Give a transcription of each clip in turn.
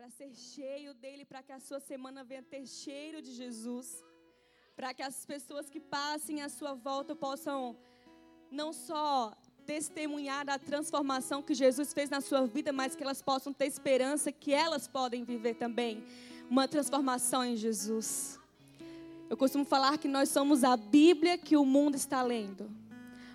para ser cheio dele, para que a sua semana venha ter cheiro de Jesus, para que as pessoas que passem à sua volta possam não só testemunhar da transformação que Jesus fez na sua vida, mas que elas possam ter esperança que elas podem viver também uma transformação em Jesus. Eu costumo falar que nós somos a Bíblia que o mundo está lendo.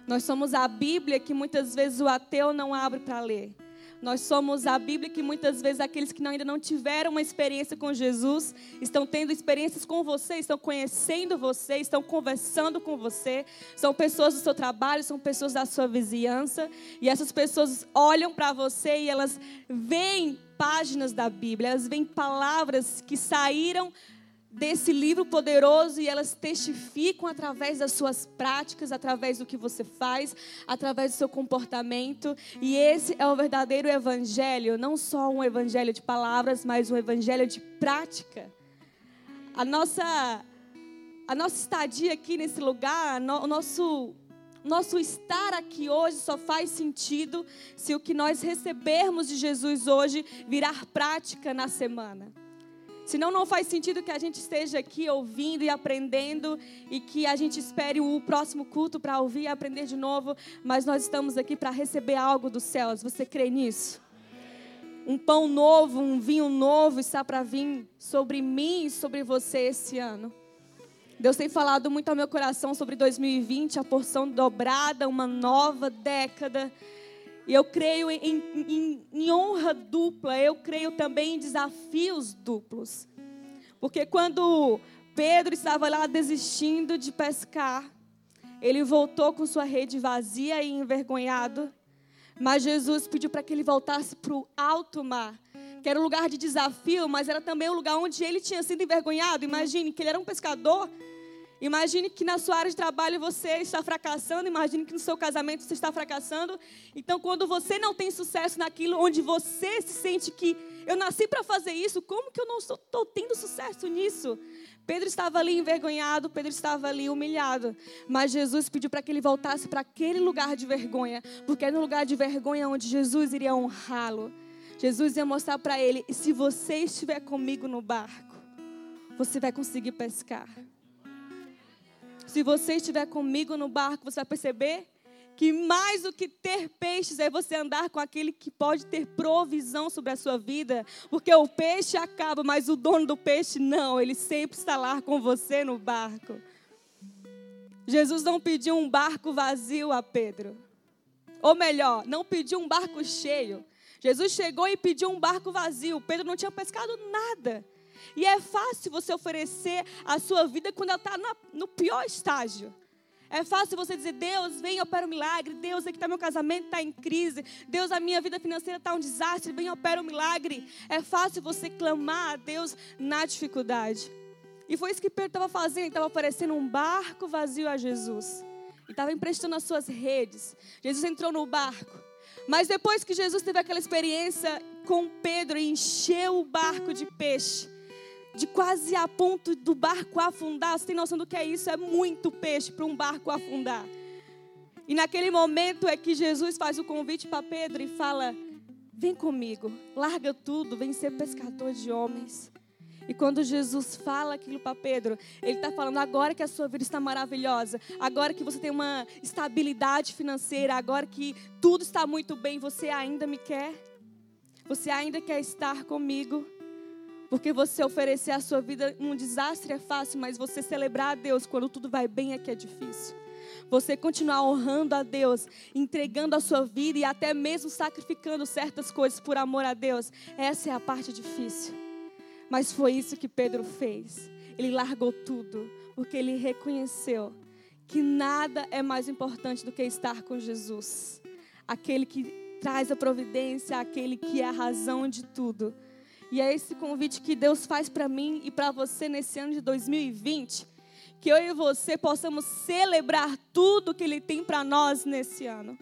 Nós somos a Bíblia que muitas vezes o ateu não abre para ler. Nós somos a Bíblia que muitas vezes aqueles que ainda não tiveram uma experiência com Jesus estão tendo experiências com você, estão conhecendo você, estão conversando com você. São pessoas do seu trabalho, são pessoas da sua vizinhança. E essas pessoas olham para você e elas veem páginas da Bíblia, elas veem palavras que saíram desse livro poderoso e elas testificam através das suas práticas, através do que você faz, através do seu comportamento. E esse é o verdadeiro evangelho, não só um evangelho de palavras, mas um evangelho de prática. A nossa a nossa estadia aqui nesse lugar, o nosso nosso estar aqui hoje só faz sentido se o que nós recebermos de Jesus hoje virar prática na semana. Senão não faz sentido que a gente esteja aqui ouvindo e aprendendo e que a gente espere o próximo culto para ouvir e aprender de novo, mas nós estamos aqui para receber algo dos céus. Você crê nisso? Um pão novo, um vinho novo está para vir sobre mim e sobre você esse ano. Deus tem falado muito ao meu coração sobre 2020, a porção dobrada, uma nova década. E eu creio em, em, em, honra dupla, eu creio também em desafios duplos. Porque quando Pedro estava lá desistindo de pescar, ele voltou com sua rede vazia e envergonhado. Mas Jesus pediu para que ele voltasse para o alto mar, que era um lugar de desafio, mas era também um lugar onde ele tinha sido envergonhado. Imagine que ele era um pescador Imagine que na sua área de trabalho você está fracassando, imagine que no seu casamento você está fracassando. Então, quando você não tem sucesso naquilo onde você se sente que eu nasci para fazer isso, como que eu não estou tendo sucesso nisso? Pedro estava ali envergonhado, Pedro estava ali humilhado, mas Jesus pediu para que ele voltasse para aquele lugar de vergonha, porque é no lugar de vergonha onde Jesus iria honrá-lo. Jesus ia mostrar para ele: se você estiver comigo no barco, você vai conseguir pescar. Se você estiver comigo no barco, você vai perceber que mais do que ter peixes é você andar com aquele que pode ter provisão sobre a sua vida, porque o peixe acaba, mas o dono do peixe não, ele sempre está lá com você no barco. Jesus não pediu um barco vazio a Pedro. Ou melhor, não pediu um barco cheio. Jesus chegou e pediu um barco vazio. Pedro não tinha pescado nada. E é fácil você oferecer a sua vida quando ela está no pior estágio. É fácil você dizer, Deus, venha opera o um milagre. Deus, aqui está meu casamento, está em crise. Deus, a minha vida financeira está um desastre. Venha opera o um milagre. É fácil você clamar a Deus na dificuldade. E foi isso que Pedro estava fazendo. Ele estava oferecendo um barco vazio a Jesus. E estava emprestando as suas redes. Jesus entrou no barco. Mas depois que Jesus teve aquela experiência com Pedro e encheu o barco de peixe, de quase a ponto do barco afundar. Você tem noção do que é isso? É muito peixe para um barco afundar. E naquele momento é que Jesus faz o convite para Pedro e fala: Vem comigo, larga tudo, vem ser pescador de homens. E quando Jesus fala aquilo para Pedro, ele está falando agora que a sua vida está maravilhosa, agora que você tem uma estabilidade financeira, agora que tudo está muito bem, você ainda me quer? Você ainda quer estar comigo? Porque você oferecer a sua vida num desastre é fácil, mas você celebrar a Deus quando tudo vai bem é que é difícil. Você continuar honrando a Deus, entregando a sua vida e até mesmo sacrificando certas coisas por amor a Deus, essa é a parte difícil. Mas foi isso que Pedro fez. Ele largou tudo, porque ele reconheceu que nada é mais importante do que estar com Jesus. Aquele que traz a providência, aquele que é a razão de tudo. E é esse convite que Deus faz para mim e para você nesse ano de 2020. Que eu e você possamos celebrar tudo que Ele tem para nós nesse ano.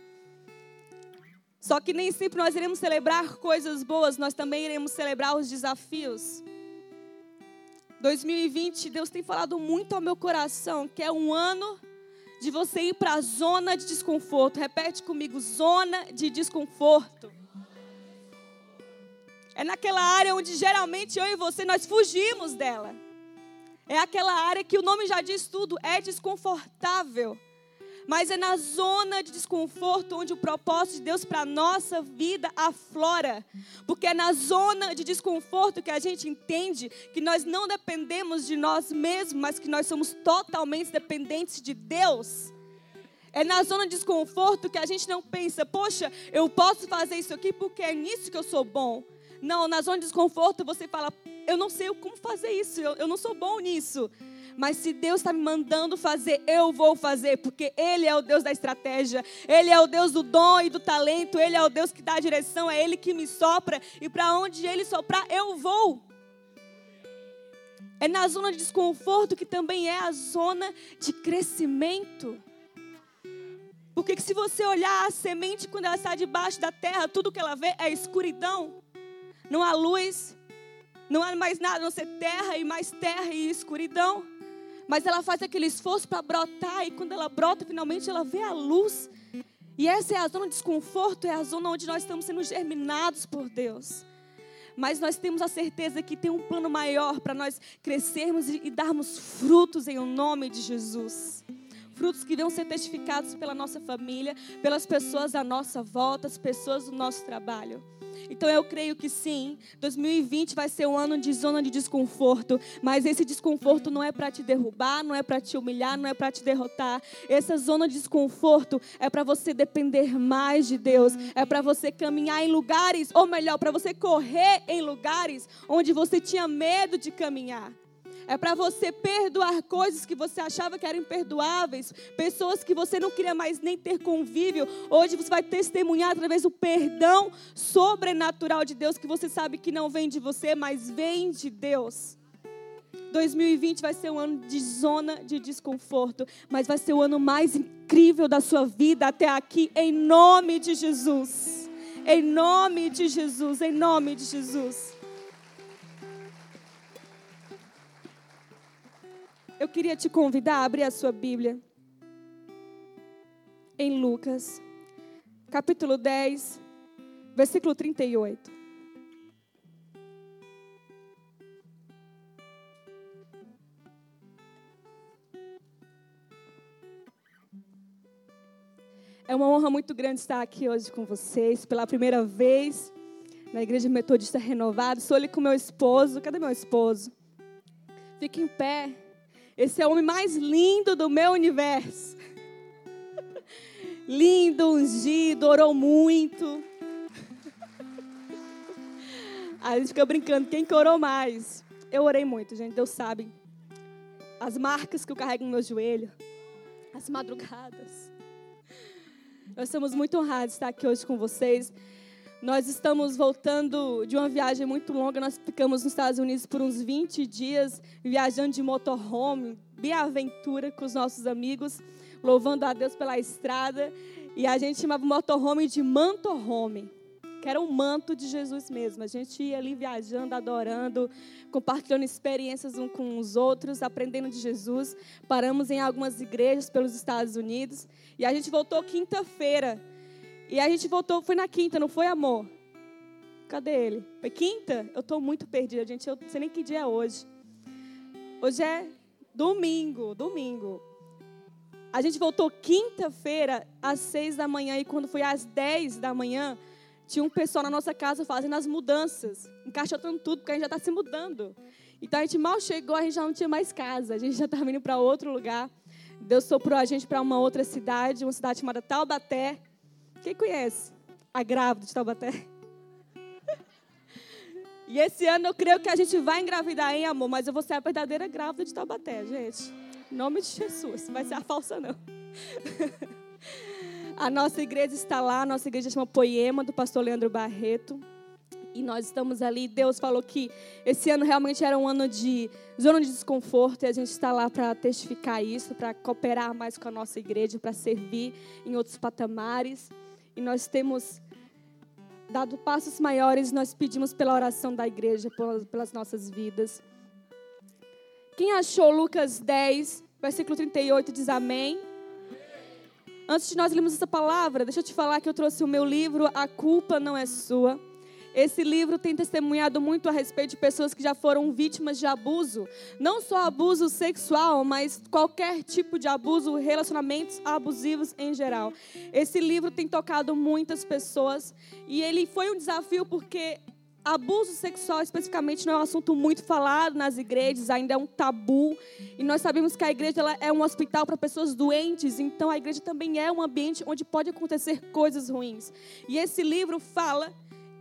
Só que nem sempre nós iremos celebrar coisas boas, nós também iremos celebrar os desafios. 2020, Deus tem falado muito ao meu coração que é um ano de você ir para a zona de desconforto. Repete comigo: zona de desconforto. É naquela área onde geralmente eu e você nós fugimos dela. É aquela área que o nome já diz tudo, é desconfortável. Mas é na zona de desconforto onde o propósito de Deus para a nossa vida aflora. Porque é na zona de desconforto que a gente entende que nós não dependemos de nós mesmos, mas que nós somos totalmente dependentes de Deus. É na zona de desconforto que a gente não pensa, poxa, eu posso fazer isso aqui porque é nisso que eu sou bom. Não, na zona de desconforto você fala, eu não sei como fazer isso, eu, eu não sou bom nisso. Mas se Deus está me mandando fazer, eu vou fazer, porque Ele é o Deus da estratégia, Ele é o Deus do dom e do talento, Ele é o Deus que dá a direção, é Ele que me sopra, e para onde Ele soprar, eu vou. É na zona de desconforto que também é a zona de crescimento. Porque se você olhar a semente quando ela está debaixo da terra, tudo que ela vê é escuridão. Não há luz, não há mais nada, não ser terra e mais terra e escuridão. Mas ela faz aquele esforço para brotar e quando ela brota, finalmente ela vê a luz. E essa é a zona de desconforto, é a zona onde nós estamos sendo germinados por Deus. Mas nós temos a certeza que tem um plano maior para nós crescermos e, darmos frutos em o nome de Jesus. Frutos que vão ser testificados pela nossa família, pelas pessoas à nossa volta, as pessoas do nosso trabalho. Então eu creio que sim, 2020 vai ser um ano de zona de desconforto, mas esse desconforto não é para te derrubar, não é para te humilhar, não é para te derrotar. Essa zona de desconforto é para você depender mais de Deus, é para você caminhar em lugares, ou melhor, para você correr em lugares onde você tinha medo de caminhar. É para você perdoar coisas que você achava que eram imperdoáveis, pessoas que você não queria mais nem ter convívio. Hoje você vai testemunhar através do perdão sobrenatural de Deus, que você sabe que não vem de você, mas vem de Deus. 2020 vai ser um ano de zona de desconforto, mas vai ser o ano mais incrível da sua vida até aqui, em nome de Jesus. Em nome de Jesus, em nome de Jesus. Eu queria te convidar a abrir a sua Bíblia em Lucas, capítulo 10, versículo 38. É uma honra muito grande estar aqui hoje com vocês, pela primeira vez na Igreja Metodista Renovada. Sou ali com meu esposo. Cadê meu esposo? Fique em pé. Esse é o homem mais lindo do meu universo. lindo, ungido, orou muito. A gente fica brincando, quem que orou mais? Eu orei muito, gente, Deus sabe. As marcas que eu carrego no meu joelho, as madrugadas. Nós estamos muito honrados de estar aqui hoje com vocês. Nós estamos voltando de uma viagem muito longa. Nós ficamos nos Estados Unidos por uns 20 dias, viajando de motorhome, aventura com os nossos amigos, louvando a Deus pela estrada. E a gente chamava o motorhome de mantorhome, que era um manto de Jesus mesmo. A gente ia ali viajando, adorando, compartilhando experiências uns com os outros, aprendendo de Jesus. Paramos em algumas igrejas pelos Estados Unidos. E a gente voltou quinta-feira e a gente voltou, foi na quinta, não foi, amor? Cadê ele? Foi quinta? Eu estou muito perdida, gente. Eu não sei nem que dia é hoje. Hoje é domingo, domingo. A gente voltou quinta-feira às seis da manhã e quando foi às dez da manhã, tinha um pessoal na nossa casa fazendo as mudanças, encaixotando tudo, porque a gente já está se mudando. Então a gente mal chegou, a gente já não tinha mais casa, a gente já estava indo para outro lugar. Deus soprou a gente para uma outra cidade, uma cidade chamada Taubaté. Quem conhece a grávida de Taubaté? E esse ano eu creio que a gente vai engravidar, hein, amor? Mas eu vou ser a verdadeira grávida de Taubaté, gente. Em nome de Jesus. Não vai ser a falsa, não. A nossa igreja está lá, a nossa igreja chama Poema, do pastor Leandro Barreto. E nós estamos ali. Deus falou que esse ano realmente era um ano de zona de desconforto. E a gente está lá para testificar isso, para cooperar mais com a nossa igreja, para servir em outros patamares e nós temos dado passos maiores, nós pedimos pela oração da igreja, pelas nossas vidas. Quem achou Lucas 10, versículo 38, diz amém. Antes de nós lermos essa palavra, deixa eu te falar que eu trouxe o meu livro A Culpa Não É Sua. Esse livro tem testemunhado muito a respeito de pessoas que já foram vítimas de abuso, não só abuso sexual, mas qualquer tipo de abuso, relacionamentos abusivos em geral. Esse livro tem tocado muitas pessoas e ele foi um desafio porque abuso sexual especificamente não é um assunto muito falado nas igrejas, ainda é um tabu. E nós sabemos que a igreja ela é um hospital para pessoas doentes, então a igreja também é um ambiente onde pode acontecer coisas ruins. E esse livro fala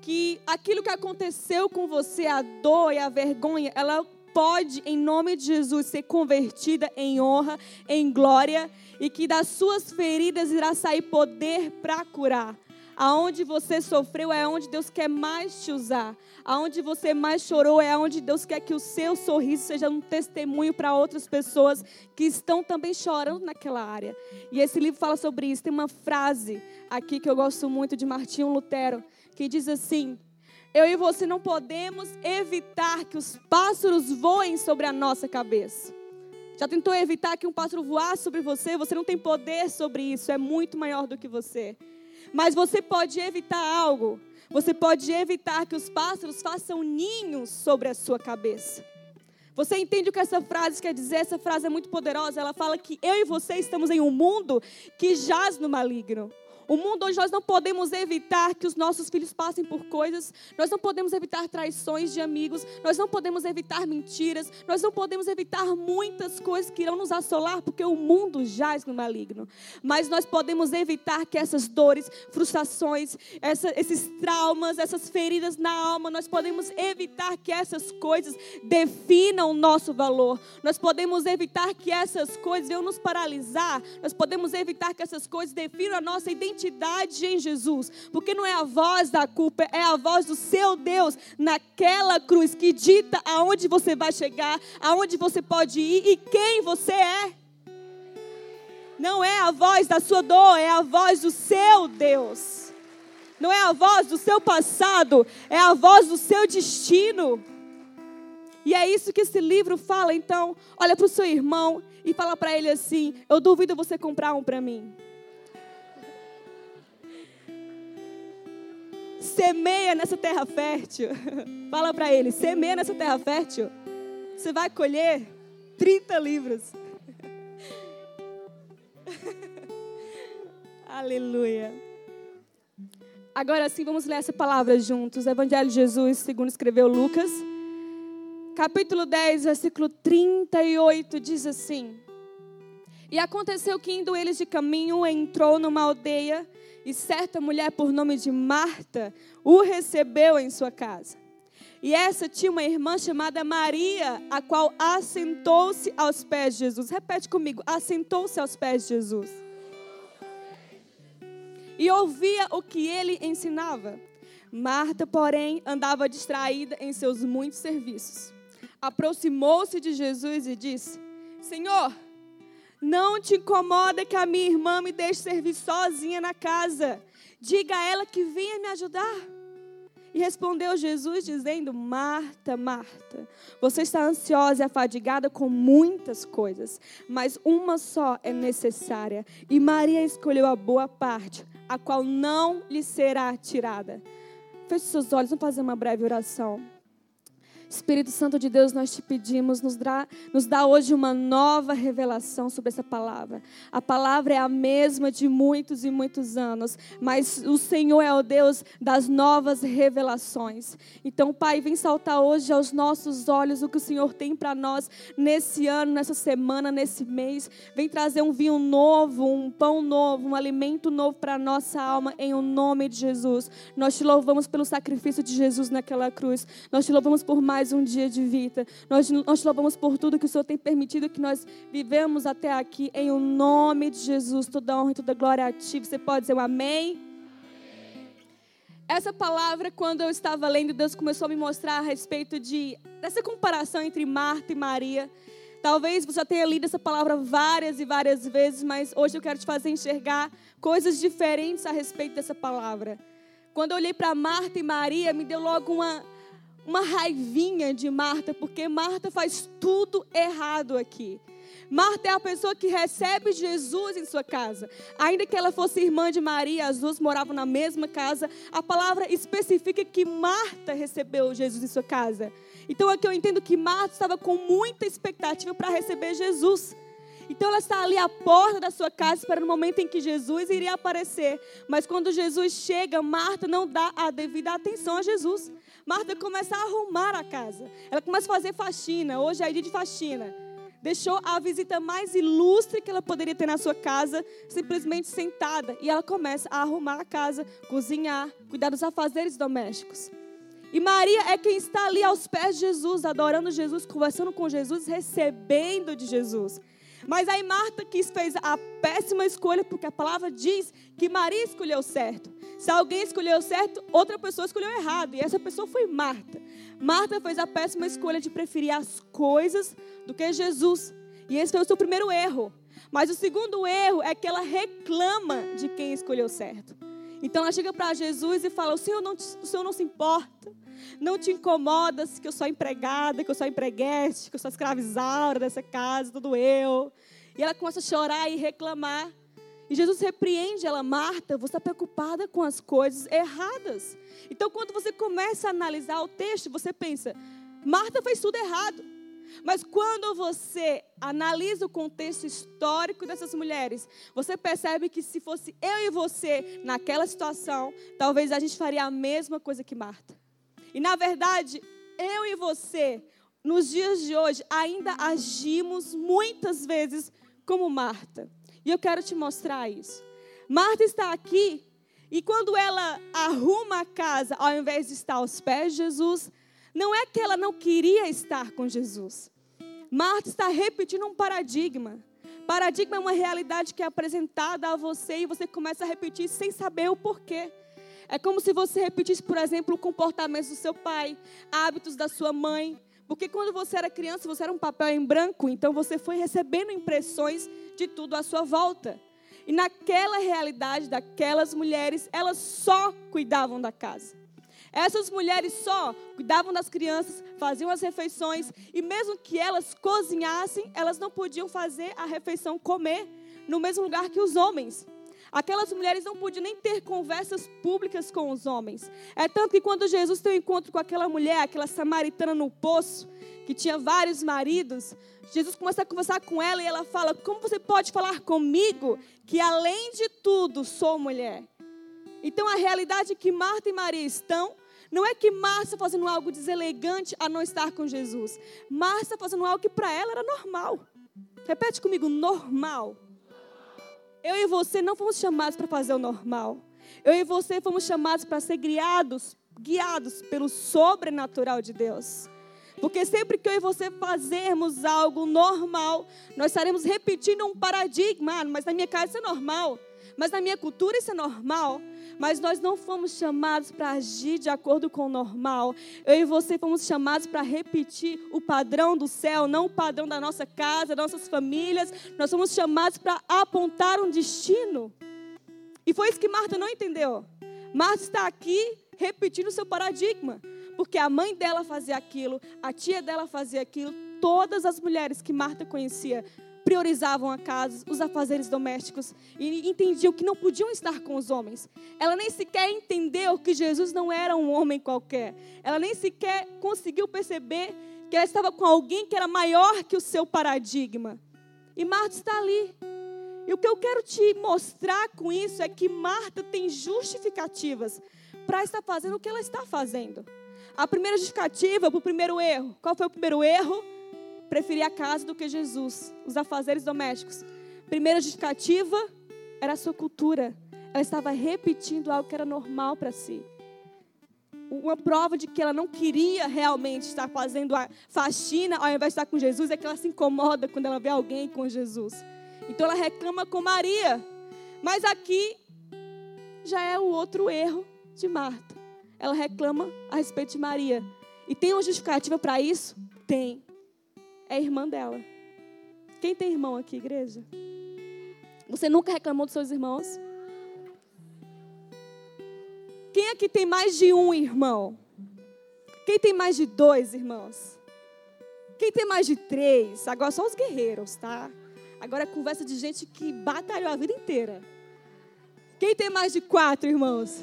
que aquilo que aconteceu com você, a dor e a vergonha, ela pode, em nome de Jesus, ser convertida em honra, em glória, e que das suas feridas irá sair poder para curar. Aonde você sofreu é onde Deus quer mais te usar. Aonde você mais chorou é onde Deus quer que o seu sorriso seja um testemunho para outras pessoas que estão também chorando naquela área. E esse livro fala sobre isso. Tem uma frase aqui que eu gosto muito de Martinho Lutero, que diz assim: Eu e você não podemos evitar que os pássaros voem sobre a nossa cabeça. Já tentou evitar que um pássaro voasse sobre você? Você não tem poder sobre isso, é muito maior do que você. Mas você pode evitar algo. Você pode evitar que os pássaros façam ninhos sobre a sua cabeça. Você entende o que essa frase quer dizer? Essa frase é muito poderosa. Ela fala que eu e você estamos em um mundo que jaz no maligno. O mundo onde nós não podemos evitar que os nossos filhos passem por coisas, nós não podemos evitar traições de amigos, nós não podemos evitar mentiras, nós não podemos evitar muitas coisas que irão nos assolar, porque o mundo jaz no maligno. Mas nós podemos evitar que essas dores, frustrações, essa, esses traumas, essas feridas na alma, nós podemos evitar que essas coisas definam o nosso valor. Nós podemos evitar que essas coisas venham nos paralisar, nós podemos evitar que essas coisas definam a nossa identidade identidade em Jesus, porque não é a voz da culpa, é a voz do seu Deus naquela cruz que dita aonde você vai chegar, aonde você pode ir e quem você é. Não é a voz da sua dor, é a voz do seu Deus. Não é a voz do seu passado, é a voz do seu destino. E é isso que esse livro fala. Então, olha para o seu irmão e fala para ele assim: Eu duvido você comprar um para mim. Semeia nessa terra fértil. Fala para ele, semeia nessa terra fértil. Você vai colher 30 livros. Aleluia. Agora sim, vamos ler essa palavra juntos. Evangelho de Jesus, segundo escreveu Lucas. Capítulo 10, versículo 38 diz assim: E aconteceu que indo eles de caminho, entrou numa aldeia e certa mulher por nome de Marta o recebeu em sua casa. E essa tinha uma irmã chamada Maria, a qual assentou-se aos pés de Jesus. Repete comigo: assentou-se aos pés de Jesus. E ouvia o que ele ensinava. Marta, porém, andava distraída em seus muitos serviços. Aproximou-se de Jesus e disse: Senhor, não te incomoda que a minha irmã me deixe servir sozinha na casa. Diga a ela que venha me ajudar. E respondeu Jesus, dizendo: Marta, Marta, você está ansiosa e afadigada com muitas coisas, mas uma só é necessária. E Maria escolheu a boa parte, a qual não lhe será tirada. Feche seus olhos, vamos fazer uma breve oração. Espírito Santo de Deus, nós te pedimos, nos dá, nos dá hoje uma nova revelação sobre essa palavra. A palavra é a mesma de muitos e muitos anos, mas o Senhor é o Deus das novas revelações. Então, Pai, vem saltar hoje aos nossos olhos o que o Senhor tem para nós nesse ano, nessa semana, nesse mês. Vem trazer um vinho novo, um pão novo, um alimento novo para nossa alma, em o nome de Jesus. Nós te louvamos pelo sacrifício de Jesus naquela cruz. Nós te louvamos por mais mais um dia de vida. Nós, nós te louvamos por tudo que o Senhor tem permitido que nós vivemos até aqui. Em o nome de Jesus, toda honra e toda glória a Ti. Você pode dizer um amém? Essa palavra, quando eu estava lendo, Deus começou a me mostrar a respeito de dessa comparação entre Marta e Maria. Talvez você já tenha lido essa palavra várias e várias vezes, mas hoje eu quero te fazer enxergar coisas diferentes a respeito dessa palavra. Quando eu olhei para Marta e Maria, me deu logo uma, uma raivinha de Marta, porque Marta faz tudo errado aqui. Marta é a pessoa que recebe Jesus em sua casa. Ainda que ela fosse irmã de Maria, as duas moravam na mesma casa, a palavra especifica que Marta recebeu Jesus em sua casa. Então aqui eu entendo que Marta estava com muita expectativa para receber Jesus. Então ela está ali à porta da sua casa esperando o momento em que Jesus iria aparecer. Mas quando Jesus chega, Marta não dá a devida atenção a Jesus. Marta começa a arrumar a casa. Ela começa a fazer faxina. Hoje é dia de faxina deixou a visita mais ilustre que ela poderia ter na sua casa simplesmente sentada. E ela começa a arrumar a casa, cozinhar, cuidar dos afazeres domésticos. E Maria é quem está ali aos pés de Jesus, adorando Jesus, conversando com Jesus, recebendo de Jesus. Mas aí Marta quis fez a péssima escolha, porque a palavra diz que Maria escolheu certo. Se alguém escolheu certo, outra pessoa escolheu errado. E essa pessoa foi Marta. Marta fez a péssima escolha de preferir as coisas do que Jesus. E esse foi o seu primeiro erro. Mas o segundo erro é que ela reclama de quem escolheu certo. Então ela chega para Jesus e fala: o senhor, não, o senhor não se importa, não te incomoda que eu sou empregada, que eu sou empreguete, que eu sou escravizada dessa casa, tudo eu. E ela começa a chorar e reclamar. E Jesus repreende ela, Marta, você está preocupada com as coisas erradas. Então, quando você começa a analisar o texto, você pensa, Marta fez tudo errado. Mas quando você analisa o contexto histórico dessas mulheres, você percebe que se fosse eu e você naquela situação, talvez a gente faria a mesma coisa que Marta. E na verdade, eu e você, nos dias de hoje, ainda agimos muitas vezes como Marta. E eu quero te mostrar isso. Marta está aqui e quando ela arruma a casa, ao invés de estar aos pés de Jesus, não é que ela não queria estar com Jesus. Marta está repetindo um paradigma. Paradigma é uma realidade que é apresentada a você e você começa a repetir sem saber o porquê. É como se você repetisse, por exemplo, o comportamento do seu pai, hábitos da sua mãe. Porque quando você era criança, você era um papel em branco, então você foi recebendo impressões de tudo à sua volta. E naquela realidade daquelas mulheres, elas só cuidavam da casa. Essas mulheres só cuidavam das crianças, faziam as refeições, e mesmo que elas cozinhassem, elas não podiam fazer a refeição comer no mesmo lugar que os homens. Aquelas mulheres não podiam nem ter conversas públicas com os homens. É tanto que quando Jesus tem um encontro com aquela mulher, aquela samaritana no poço, que tinha vários maridos, Jesus começa a conversar com ela e ela fala: Como você pode falar comigo que além de tudo sou mulher? Então a realidade que Marta e Maria estão não é que Marta fazendo algo deselegante a não estar com Jesus. Marta fazendo algo que para ela era normal. Repete comigo, normal. Eu e você não fomos chamados para fazer o normal. Eu e você fomos chamados para ser guiados, guiados pelo sobrenatural de Deus. Porque sempre que eu e você fazermos algo normal, nós estaremos repetindo um paradigma. Ah, mas na minha casa isso é normal. Mas na minha cultura isso é normal. Mas nós não fomos chamados para agir de acordo com o normal. Eu e você fomos chamados para repetir o padrão do céu, não o padrão da nossa casa, das nossas famílias. Nós fomos chamados para apontar um destino. E foi isso que Marta não entendeu. Marta está aqui repetindo o seu paradigma. Porque a mãe dela fazia aquilo, a tia dela fazia aquilo, todas as mulheres que Marta conhecia priorizavam a casa, os afazeres domésticos e entendiam que não podiam estar com os homens. Ela nem sequer entendeu que Jesus não era um homem qualquer. Ela nem sequer conseguiu perceber que ela estava com alguém que era maior que o seu paradigma. E Marta está ali. E o que eu quero te mostrar com isso é que Marta tem justificativas para estar fazendo o que ela está fazendo. A primeira justificativa para o primeiro erro. Qual foi o primeiro erro? Preferia a casa do que Jesus, os afazeres domésticos. Primeira justificativa era a sua cultura. Ela estava repetindo algo que era normal para si. Uma prova de que ela não queria realmente estar fazendo a faxina ao invés de estar com Jesus é que ela se incomoda quando ela vê alguém com Jesus. Então ela reclama com Maria. Mas aqui já é o outro erro de Marta. Ela reclama a respeito de Maria. E tem uma justificativa para isso? Tem é irmã dela. Quem tem irmão aqui, igreja? Você nunca reclamou dos seus irmãos? Quem aqui tem mais de um irmão? Quem tem mais de dois irmãos? Quem tem mais de três? Agora só os guerreiros, tá? Agora é conversa de gente que batalhou a vida inteira. Quem tem mais de quatro, irmãos?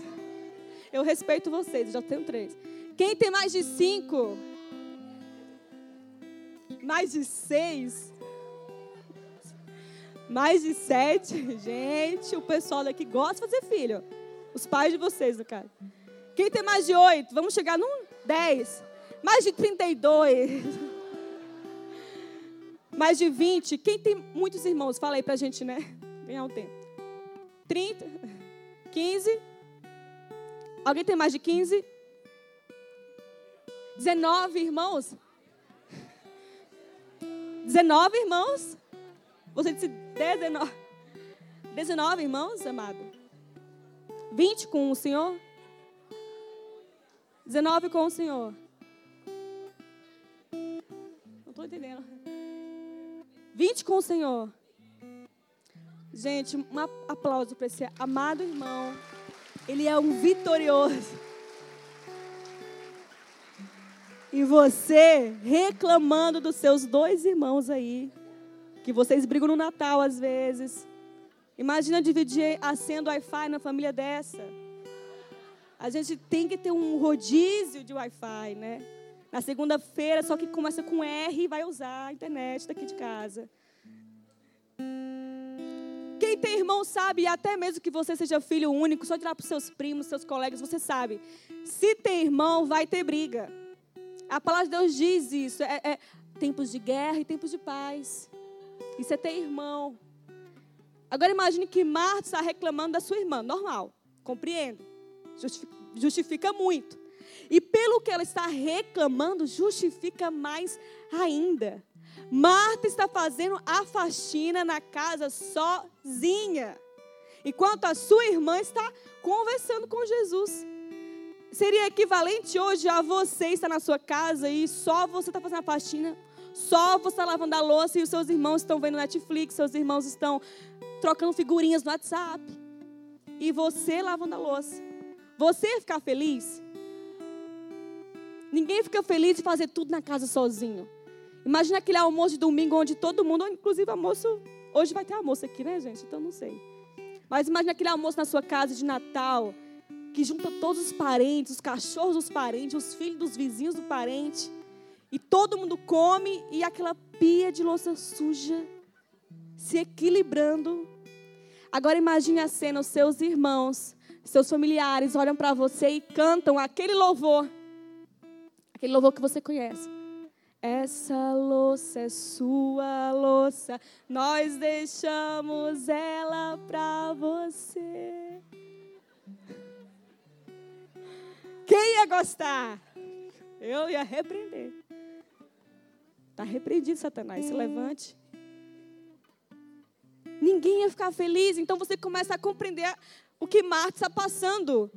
Eu respeito vocês, eu já tenho três. Quem tem mais de cinco? Mais de seis? Mais de sete? Gente, o pessoal daqui gosta de fazer filho. Os pais de vocês, no caso. Quem tem mais de oito? Vamos chegar num dez. Mais de trinta e dois. Mais de vinte. Quem tem muitos irmãos? Fala aí pra gente, né? Ganhar um tempo. Trinta. Quinze. Alguém tem mais de quinze? Dezenove irmãos? Dezenove irmãos? Você disse dezenove. Dezenove irmãos, amado? 20 com o Senhor? 19 com o Senhor? Não estou entendendo. 20 com o Senhor. Gente, um aplauso para esse amado irmão. Ele é um vitorioso. E você reclamando dos seus dois irmãos aí, que vocês brigam no Natal às vezes, Imagina dividir a senha do Wi-Fi na família dessa. A gente tem que ter um rodízio de Wi-Fi, né? Na segunda-feira, só que começa com R e vai usar a internet daqui de casa. Quem tem irmão sabe, e até mesmo que você seja filho único, só tirar para os seus primos, seus colegas, você sabe. Se tem irmão, vai ter briga. A palavra de Deus diz isso. É, é tempos de guerra e tempos de paz. Isso é ter irmão. Agora imagine que Marta está reclamando da sua irmã. Normal, compreendo. Justifica, justifica muito. E pelo que ela está reclamando, justifica mais ainda. Marta está fazendo a faxina na casa sozinha. Enquanto a sua irmã está conversando com Jesus. Seria equivalente hoje a você estar na sua casa e só você está fazendo a faxina, só você está lavando a louça e os seus irmãos estão vendo Netflix, seus irmãos estão trocando figurinhas no WhatsApp. E você lavando a louça. Você ficar feliz? Ninguém fica feliz de fazer tudo na casa sozinho. Imagina aquele almoço de domingo onde todo mundo, inclusive almoço, hoje vai ter almoço aqui, né, gente? Então não sei. Mas imagina aquele almoço na sua casa de Natal, que junta todos os parentes, os cachorros dos parentes, os filhos dos vizinhos do parente, e todo mundo come e aquela pia de louça suja se equilibrando. Agora imagine a cena, os seus irmãos, seus familiares olham para você e cantam aquele louvor. Aquele louvor que você conhece. Essa louça é sua louça, nós deixamos ela para você. Quem ia gostar? Eu ia repreender. Está repreendido, Satanás. Se levante. Ninguém ia ficar feliz. Então você começa a compreender o que Marta está passando.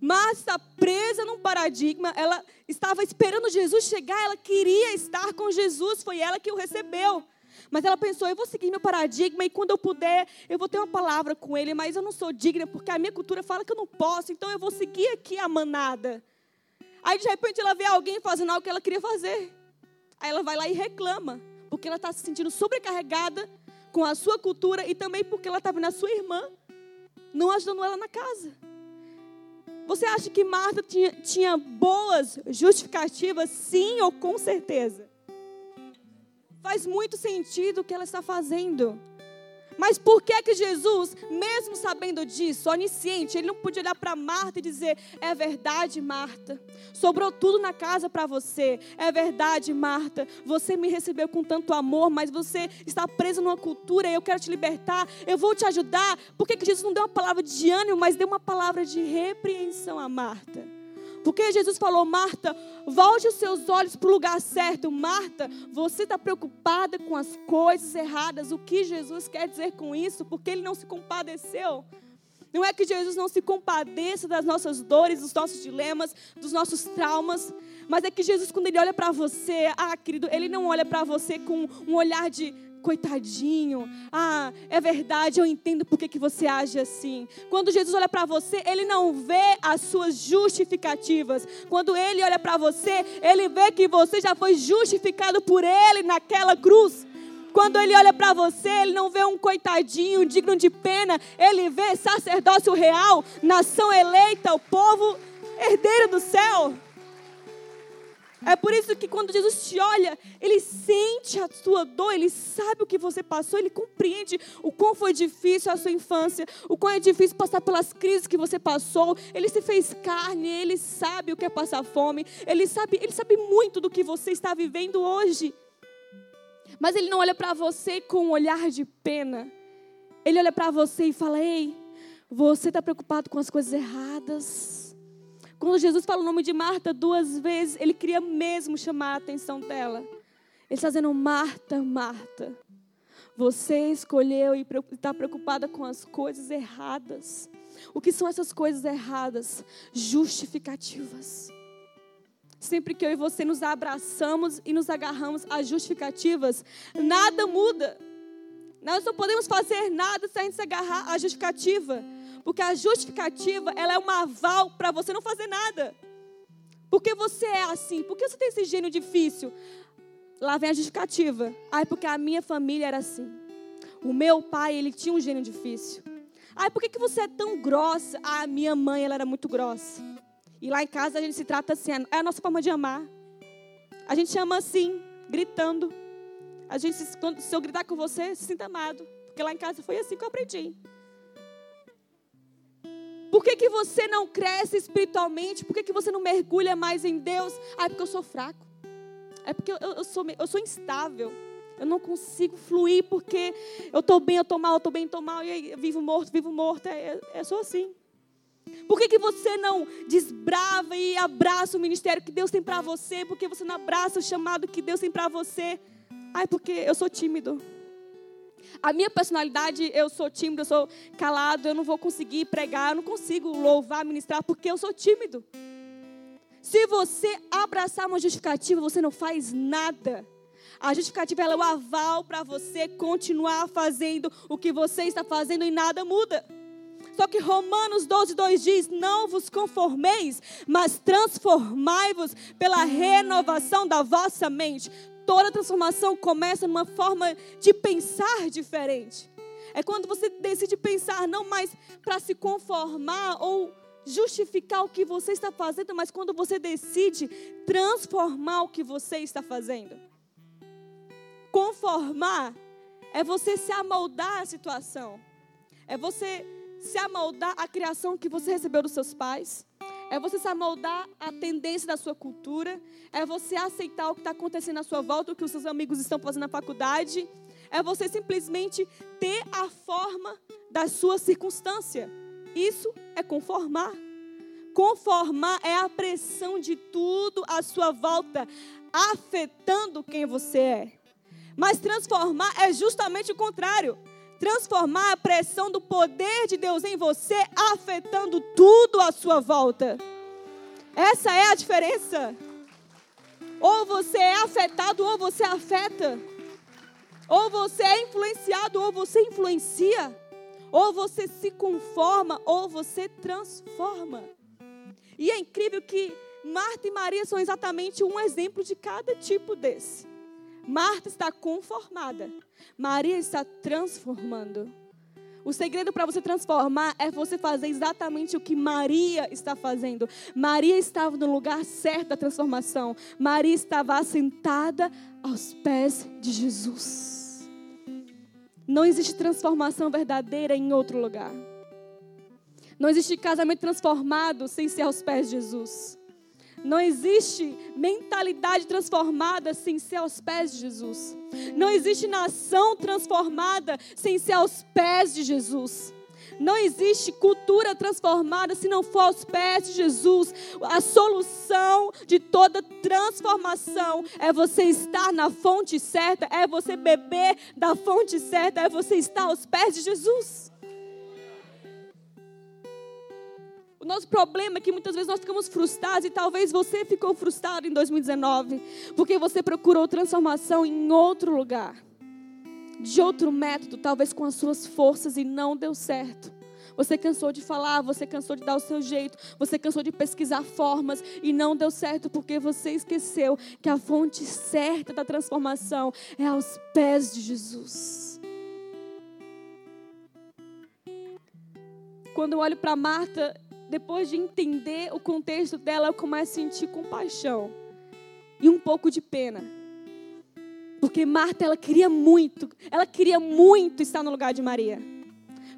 Marta está presa num paradigma. Ela estava esperando Jesus chegar. Ela queria estar com Jesus. Foi ela que o recebeu. Mas ela pensou: eu vou seguir meu paradigma e quando eu puder, eu vou ter uma palavra com ele. Mas eu não sou digna porque a minha cultura fala que eu não posso. Então eu vou seguir aqui a manada. Aí de repente ela vê alguém fazendo algo que ela queria fazer. Aí ela vai lá e reclama. Porque ela está se sentindo sobrecarregada com a sua cultura e também porque ela estava na sua irmã, não ajudando ela na casa. Você acha que Marta tinha, tinha boas justificativas? Sim ou com certeza? Faz muito sentido o que ela está fazendo. Mas por que que Jesus, mesmo sabendo disso, onisciente, ele não podia olhar para Marta e dizer: "É verdade, Marta. Sobrou tudo na casa para você. É verdade, Marta. Você me recebeu com tanto amor, mas você está presa numa cultura e eu quero te libertar. Eu vou te ajudar." Por que que Jesus não deu uma palavra de ânimo, mas deu uma palavra de repreensão a Marta? Porque Jesus falou, Marta, volte os seus olhos para o lugar certo. Marta, você está preocupada com as coisas erradas. O que Jesus quer dizer com isso? Porque ele não se compadeceu. Não é que Jesus não se compadeça das nossas dores, dos nossos dilemas, dos nossos traumas, mas é que Jesus, quando Ele olha para você, ah, querido, Ele não olha para você com um olhar de coitadinho. Ah, é verdade, eu entendo por que, que você age assim. Quando Jesus olha para você, ele não vê as suas justificativas. Quando ele olha para você, ele vê que você já foi justificado por ele naquela cruz. Quando ele olha para você, ele não vê um coitadinho digno de pena, ele vê sacerdócio real, nação eleita, o povo herdeiro do céu. É por isso que quando Jesus te olha, ele sente a sua dor, ele sabe o que você passou, ele compreende o quão foi difícil a sua infância, o quão é difícil passar pelas crises que você passou. Ele se fez carne, ele sabe o que é passar fome, ele sabe, ele sabe muito do que você está vivendo hoje. Mas ele não olha para você com um olhar de pena. Ele olha para você e fala: "Ei, você está preocupado com as coisas erradas." Quando Jesus fala o nome de Marta duas vezes, ele queria mesmo chamar a atenção dela. Ele está dizendo: Marta, Marta, você escolheu e está preocupada com as coisas erradas. O que são essas coisas erradas? Justificativas. Sempre que eu e você nos abraçamos e nos agarramos às justificativas, nada muda. Nós não podemos fazer nada sem a gente se agarrar à justificativa. Porque a justificativa, ela é um aval para você não fazer nada. Porque você é assim? Por que você tem esse gênio difícil? Lá vem a justificativa. Ai, porque a minha família era assim. O meu pai, ele tinha um gênio difícil. Ai, por que, que você é tão grossa? Ah, a minha mãe, ela era muito grossa. E lá em casa a gente se trata assim, é a nossa forma de amar. A gente chama assim, gritando. A gente, se eu gritar com você, se sinta amado. Porque lá em casa foi assim que eu aprendi. Por que, que você não cresce espiritualmente? Por que, que você não mergulha mais em Deus? Ah, é porque eu sou fraco. É porque eu, eu, sou, eu sou instável. Eu não consigo fluir porque eu estou bem, eu estou mal, eu estou bem, estou mal. E aí, vivo morto, vivo morto. É, é, é só assim. Por que, que você não desbrava e abraça o ministério que Deus tem para você? Por que você não abraça o chamado que Deus tem para você? É porque eu sou tímido. A minha personalidade, eu sou tímido, eu sou calado, eu não vou conseguir pregar, eu não consigo louvar, ministrar, porque eu sou tímido. Se você abraçar uma justificativa, você não faz nada. A justificativa é o aval para você continuar fazendo o que você está fazendo e nada muda. Só que Romanos 12, 2 diz: Não vos conformeis, mas transformai-vos pela renovação da vossa mente toda transformação começa numa forma de pensar diferente. É quando você decide pensar não mais para se conformar ou justificar o que você está fazendo, mas quando você decide transformar o que você está fazendo. Conformar é você se amoldar à situação. É você se amoldar à criação que você recebeu dos seus pais. É você se amoldar à tendência da sua cultura. É você aceitar o que está acontecendo à sua volta, o que os seus amigos estão fazendo na faculdade. É você simplesmente ter a forma da sua circunstância. Isso é conformar. Conformar é a pressão de tudo à sua volta, afetando quem você é. Mas transformar é justamente o contrário transformar a pressão do poder de Deus em você, afetando tudo à sua volta. Essa é a diferença. Ou você é afetado, ou você afeta. Ou você é influenciado, ou você influencia. Ou você se conforma, ou você transforma. E é incrível que Marta e Maria são exatamente um exemplo de cada tipo desse. Marta está conformada. Maria está transformando. O segredo para você transformar é você fazer exatamente o que Maria está fazendo. Maria estava no lugar certo da transformação. Maria estava assentada aos pés de Jesus. Não existe transformação verdadeira em outro lugar. Não existe casamento transformado sem ser aos pés de Jesus. Não existe mentalidade transformada sem ser aos pés de Jesus. Não existe nação transformada sem ser aos pés de Jesus. Não existe cultura transformada se não for aos pés de Jesus. A solução de toda transformação é você estar na fonte certa, é você beber da fonte certa, é você estar aos pés de Jesus. O nosso problema é que muitas vezes nós ficamos frustrados e talvez você ficou frustrado em 2019 porque você procurou transformação em outro lugar. de outro método, talvez com as suas forças e não deu certo. Você cansou de falar, você cansou de dar o seu jeito, você cansou de pesquisar formas e não deu certo porque você esqueceu que a fonte certa da transformação é aos pés de Jesus. Quando eu olho para Marta, depois de entender o contexto dela, eu começo a sentir compaixão e um pouco de pena. Porque Marta, ela queria muito, ela queria muito estar no lugar de Maria.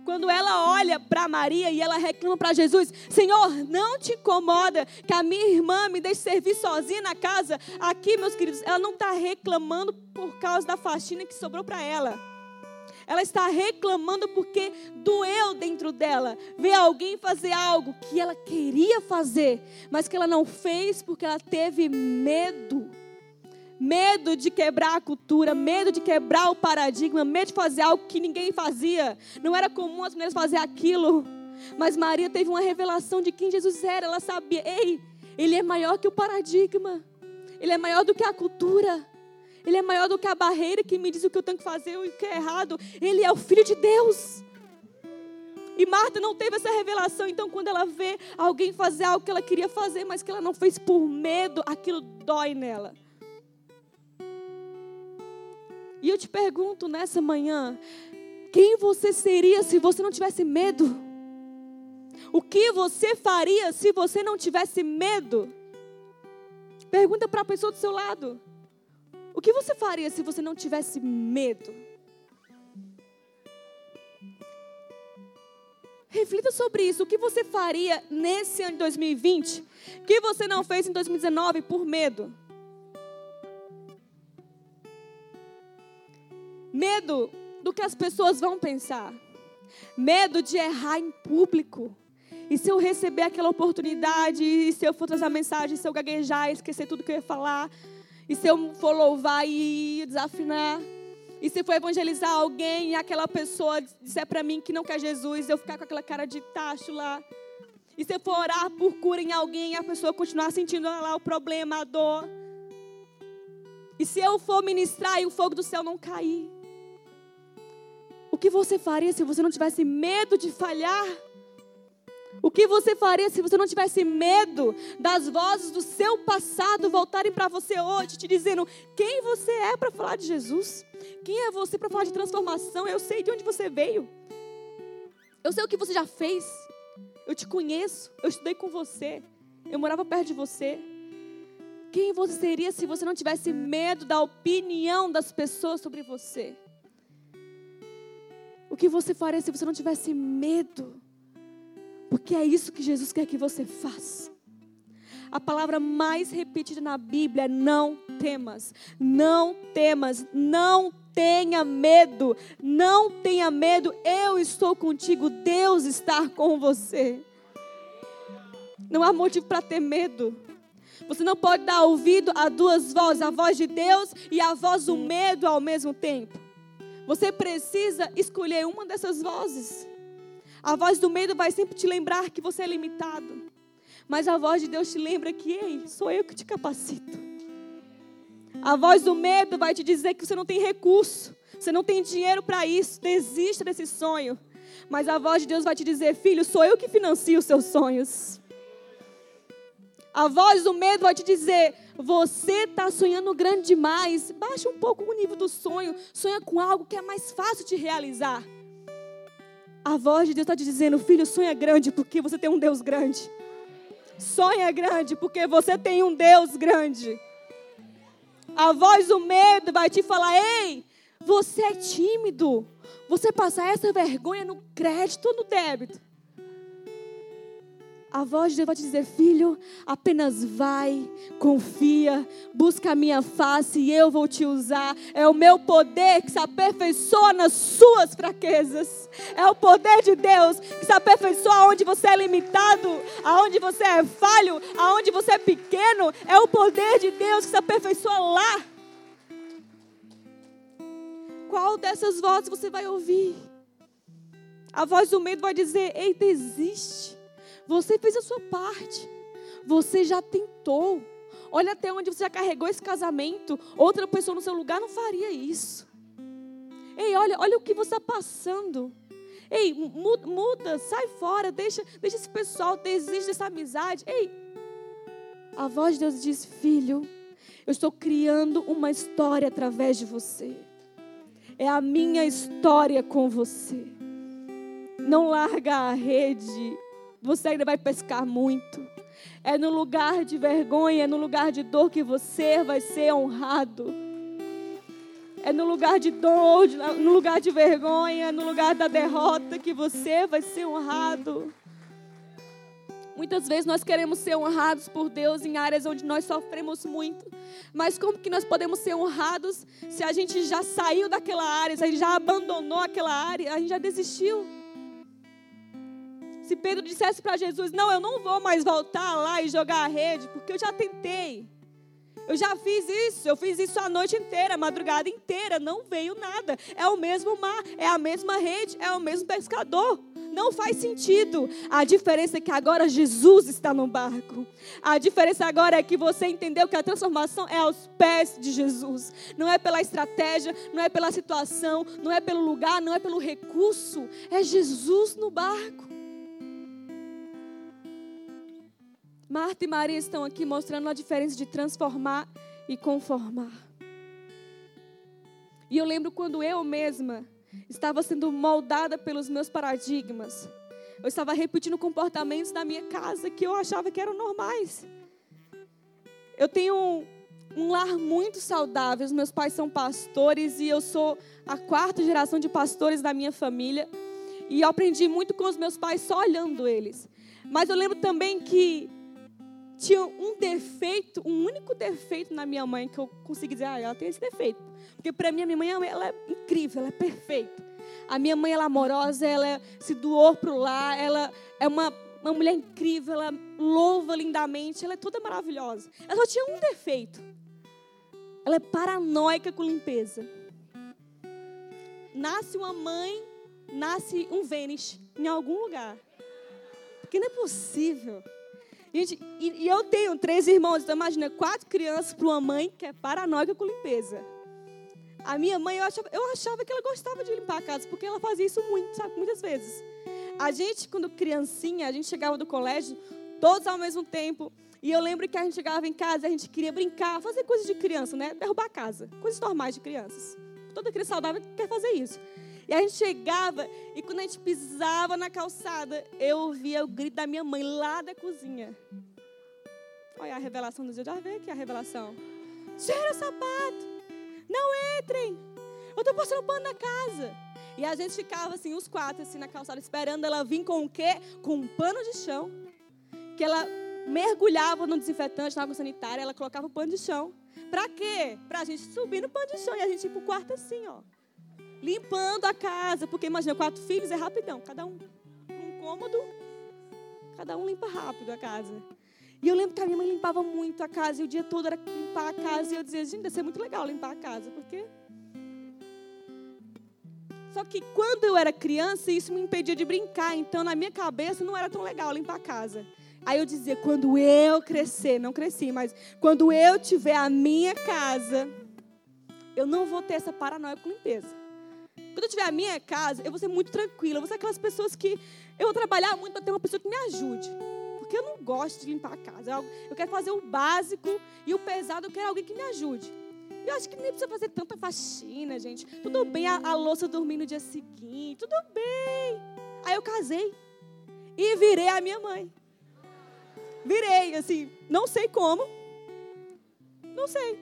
Quando ela olha para Maria e ela reclama para Jesus: Senhor, não te incomoda que a minha irmã me deixe servir sozinha na casa? Aqui, meus queridos, ela não está reclamando por causa da faxina que sobrou para ela. Ela está reclamando porque doeu dentro dela ver alguém fazer algo que ela queria fazer, mas que ela não fez porque ela teve medo medo de quebrar a cultura, medo de quebrar o paradigma, medo de fazer algo que ninguém fazia. Não era comum as mulheres fazer aquilo. Mas Maria teve uma revelação de quem Jesus era. Ela sabia, ei, ele é maior que o paradigma. Ele é maior do que a cultura. Ele é maior do que a barreira que me diz o que eu tenho que fazer e o que é errado. Ele é o filho de Deus. E Marta não teve essa revelação, então quando ela vê alguém fazer algo que ela queria fazer, mas que ela não fez por medo, aquilo dói nela. E eu te pergunto nessa manhã: quem você seria se você não tivesse medo? O que você faria se você não tivesse medo? Pergunta para a pessoa do seu lado: o que você faria se você não tivesse medo? Reflita sobre isso. O que você faria nesse ano de 2020 que você não fez em 2019 por medo? Medo do que as pessoas vão pensar. Medo de errar em público. E se eu receber aquela oportunidade, e se eu for trazer a mensagem, se eu gaguejar, esquecer tudo que eu ia falar, e se eu for louvar e desafinar, e se for evangelizar alguém e aquela pessoa disser para mim que não quer Jesus, eu ficar com aquela cara de tacho lá. E se eu for orar por cura em alguém e a pessoa continuar sentindo lá o problema, a dor. E se eu for ministrar e o fogo do céu não cair. O que você faria se você não tivesse medo de falhar? O que você faria se você não tivesse medo das vozes do seu passado voltarem para você hoje, te dizendo quem você é para falar de Jesus? Quem é você para falar de transformação? Eu sei de onde você veio. Eu sei o que você já fez. Eu te conheço. Eu estudei com você. Eu morava perto de você. Quem você seria se você não tivesse medo da opinião das pessoas sobre você? O que você faria se você não tivesse medo? Porque é isso que Jesus quer que você faça. A palavra mais repetida na Bíblia é não temas. Não temas, não tenha medo. Não tenha medo. Eu estou contigo. Deus está com você. Não há motivo para ter medo. Você não pode dar ouvido a duas vozes, a voz de Deus e a voz do medo ao mesmo tempo. Você precisa escolher uma dessas vozes. A voz do medo vai sempre te lembrar que você é limitado. Mas a voz de Deus te lembra que, ei, sou eu que te capacito. A voz do medo vai te dizer que você não tem recurso, você não tem dinheiro para isso, desista desse sonho. Mas a voz de Deus vai te dizer, filho, sou eu que financio os seus sonhos. A voz do medo vai te dizer: você está sonhando grande demais. Baixa um pouco o nível do sonho. Sonha com algo que é mais fácil de realizar. A voz de Deus está te dizendo: filho, sonha grande porque você tem um Deus grande. Sonha grande porque você tem um Deus grande. A voz do medo vai te falar: ei, você é tímido. Você passar essa vergonha no crédito ou no débito. A voz de Deus vai te dizer: Filho, apenas vai, confia, busca a minha face e eu vou te usar. É o meu poder que se aperfeiçoa nas suas fraquezas. É o poder de Deus que se aperfeiçoa onde você é limitado, aonde você é falho, aonde você é pequeno. É o poder de Deus que se aperfeiçoa lá. Qual dessas vozes você vai ouvir? A voz do medo vai dizer: Eita, existe você fez a sua parte. Você já tentou. Olha até onde você já carregou esse casamento. Outra pessoa no seu lugar não faria isso. Ei, olha, olha o que você está passando. Ei, muda, sai fora, deixa, deixa esse pessoal, desiste dessa amizade. Ei, a voz de Deus diz: Filho, eu estou criando uma história através de você. É a minha história com você. Não larga a rede, você ainda vai pescar muito. É no lugar de vergonha, é no lugar de dor que você vai ser honrado. É no lugar de dor, no lugar de vergonha, no lugar da derrota que você vai ser honrado. Muitas vezes nós queremos ser honrados por Deus em áreas onde nós sofremos muito. Mas como que nós podemos ser honrados se a gente já saiu daquela área, se a gente já abandonou aquela área, a gente já desistiu? Se Pedro dissesse para Jesus: Não, eu não vou mais voltar lá e jogar a rede, porque eu já tentei. Eu já fiz isso, eu fiz isso a noite inteira, a madrugada inteira, não veio nada. É o mesmo mar, é a mesma rede, é o mesmo pescador. Não faz sentido. A diferença é que agora Jesus está no barco. A diferença agora é que você entendeu que a transformação é aos pés de Jesus. Não é pela estratégia, não é pela situação, não é pelo lugar, não é pelo recurso. É Jesus no barco. Marta e Maria estão aqui mostrando a diferença de transformar e conformar. E eu lembro quando eu mesma estava sendo moldada pelos meus paradigmas. Eu estava repetindo comportamentos da minha casa que eu achava que eram normais. Eu tenho um, um lar muito saudável. Os meus pais são pastores e eu sou a quarta geração de pastores da minha família. E eu aprendi muito com os meus pais só olhando eles. Mas eu lembro também que tinha um defeito, um único defeito na minha mãe que eu consegui dizer, ah, ela tem esse defeito. Porque para mim a minha mãe ela é incrível, ela é perfeita. A minha mãe ela é amorosa, ela se doou pro lar, ela é uma, uma mulher incrível, ela louva lindamente, ela é toda maravilhosa. Ela só tinha um defeito. Ela é paranoica com limpeza. Nasce uma mãe, nasce um Vênus em algum lugar. Porque não é possível. Gente, e, e eu tenho três irmãos, então imagina, quatro crianças para uma mãe que é paranoica com limpeza. A minha mãe, eu achava, eu achava que ela gostava de limpar a casa, porque ela fazia isso muito, sabe, muitas vezes. A gente, quando criancinha, a gente chegava do colégio, todos ao mesmo tempo. E eu lembro que a gente chegava em casa, a gente queria brincar, fazer coisas de criança, né? Derrubar a casa. Coisas normais de crianças. Toda criança saudável quer fazer isso. E a gente chegava e quando a gente pisava na calçada, eu ouvia o grito da minha mãe lá da cozinha. Olha a revelação do dia. Já vê aqui a revelação. Tira o sapato. Não entrem. Eu estou passando pano na casa. E a gente ficava assim, os quatro, assim, na calçada, esperando ela vir com o quê? Com um pano de chão. Que ela mergulhava no desinfetante, na água sanitária, ela colocava o pano de chão. Pra quê? Pra gente subir no pano de chão. E a gente ir pro quarto assim, ó limpando a casa, porque imagina, quatro filhos é rapidão, cada um um cômodo, cada um limpa rápido a casa. E eu lembro que a minha mãe limpava muito a casa, e o dia todo era limpar a casa, e eu dizia, gente, deve ser muito legal limpar a casa, porque. Só que quando eu era criança, isso me impedia de brincar, então na minha cabeça não era tão legal limpar a casa. Aí eu dizia, quando eu crescer, não cresci, mas quando eu tiver a minha casa, eu não vou ter essa paranoia com limpeza. Quando eu tiver a minha casa, eu vou ser muito tranquila. Eu vou ser aquelas pessoas que eu vou trabalhar muito para ter uma pessoa que me ajude. Porque eu não gosto de limpar a casa. Eu quero fazer o básico e o pesado, eu quero alguém que me ajude. Eu acho que nem precisa fazer tanta faxina, gente. Tudo bem a, a louça dormir no dia seguinte. Tudo bem. Aí eu casei. E virei a minha mãe. Virei, assim, não sei como. Não sei.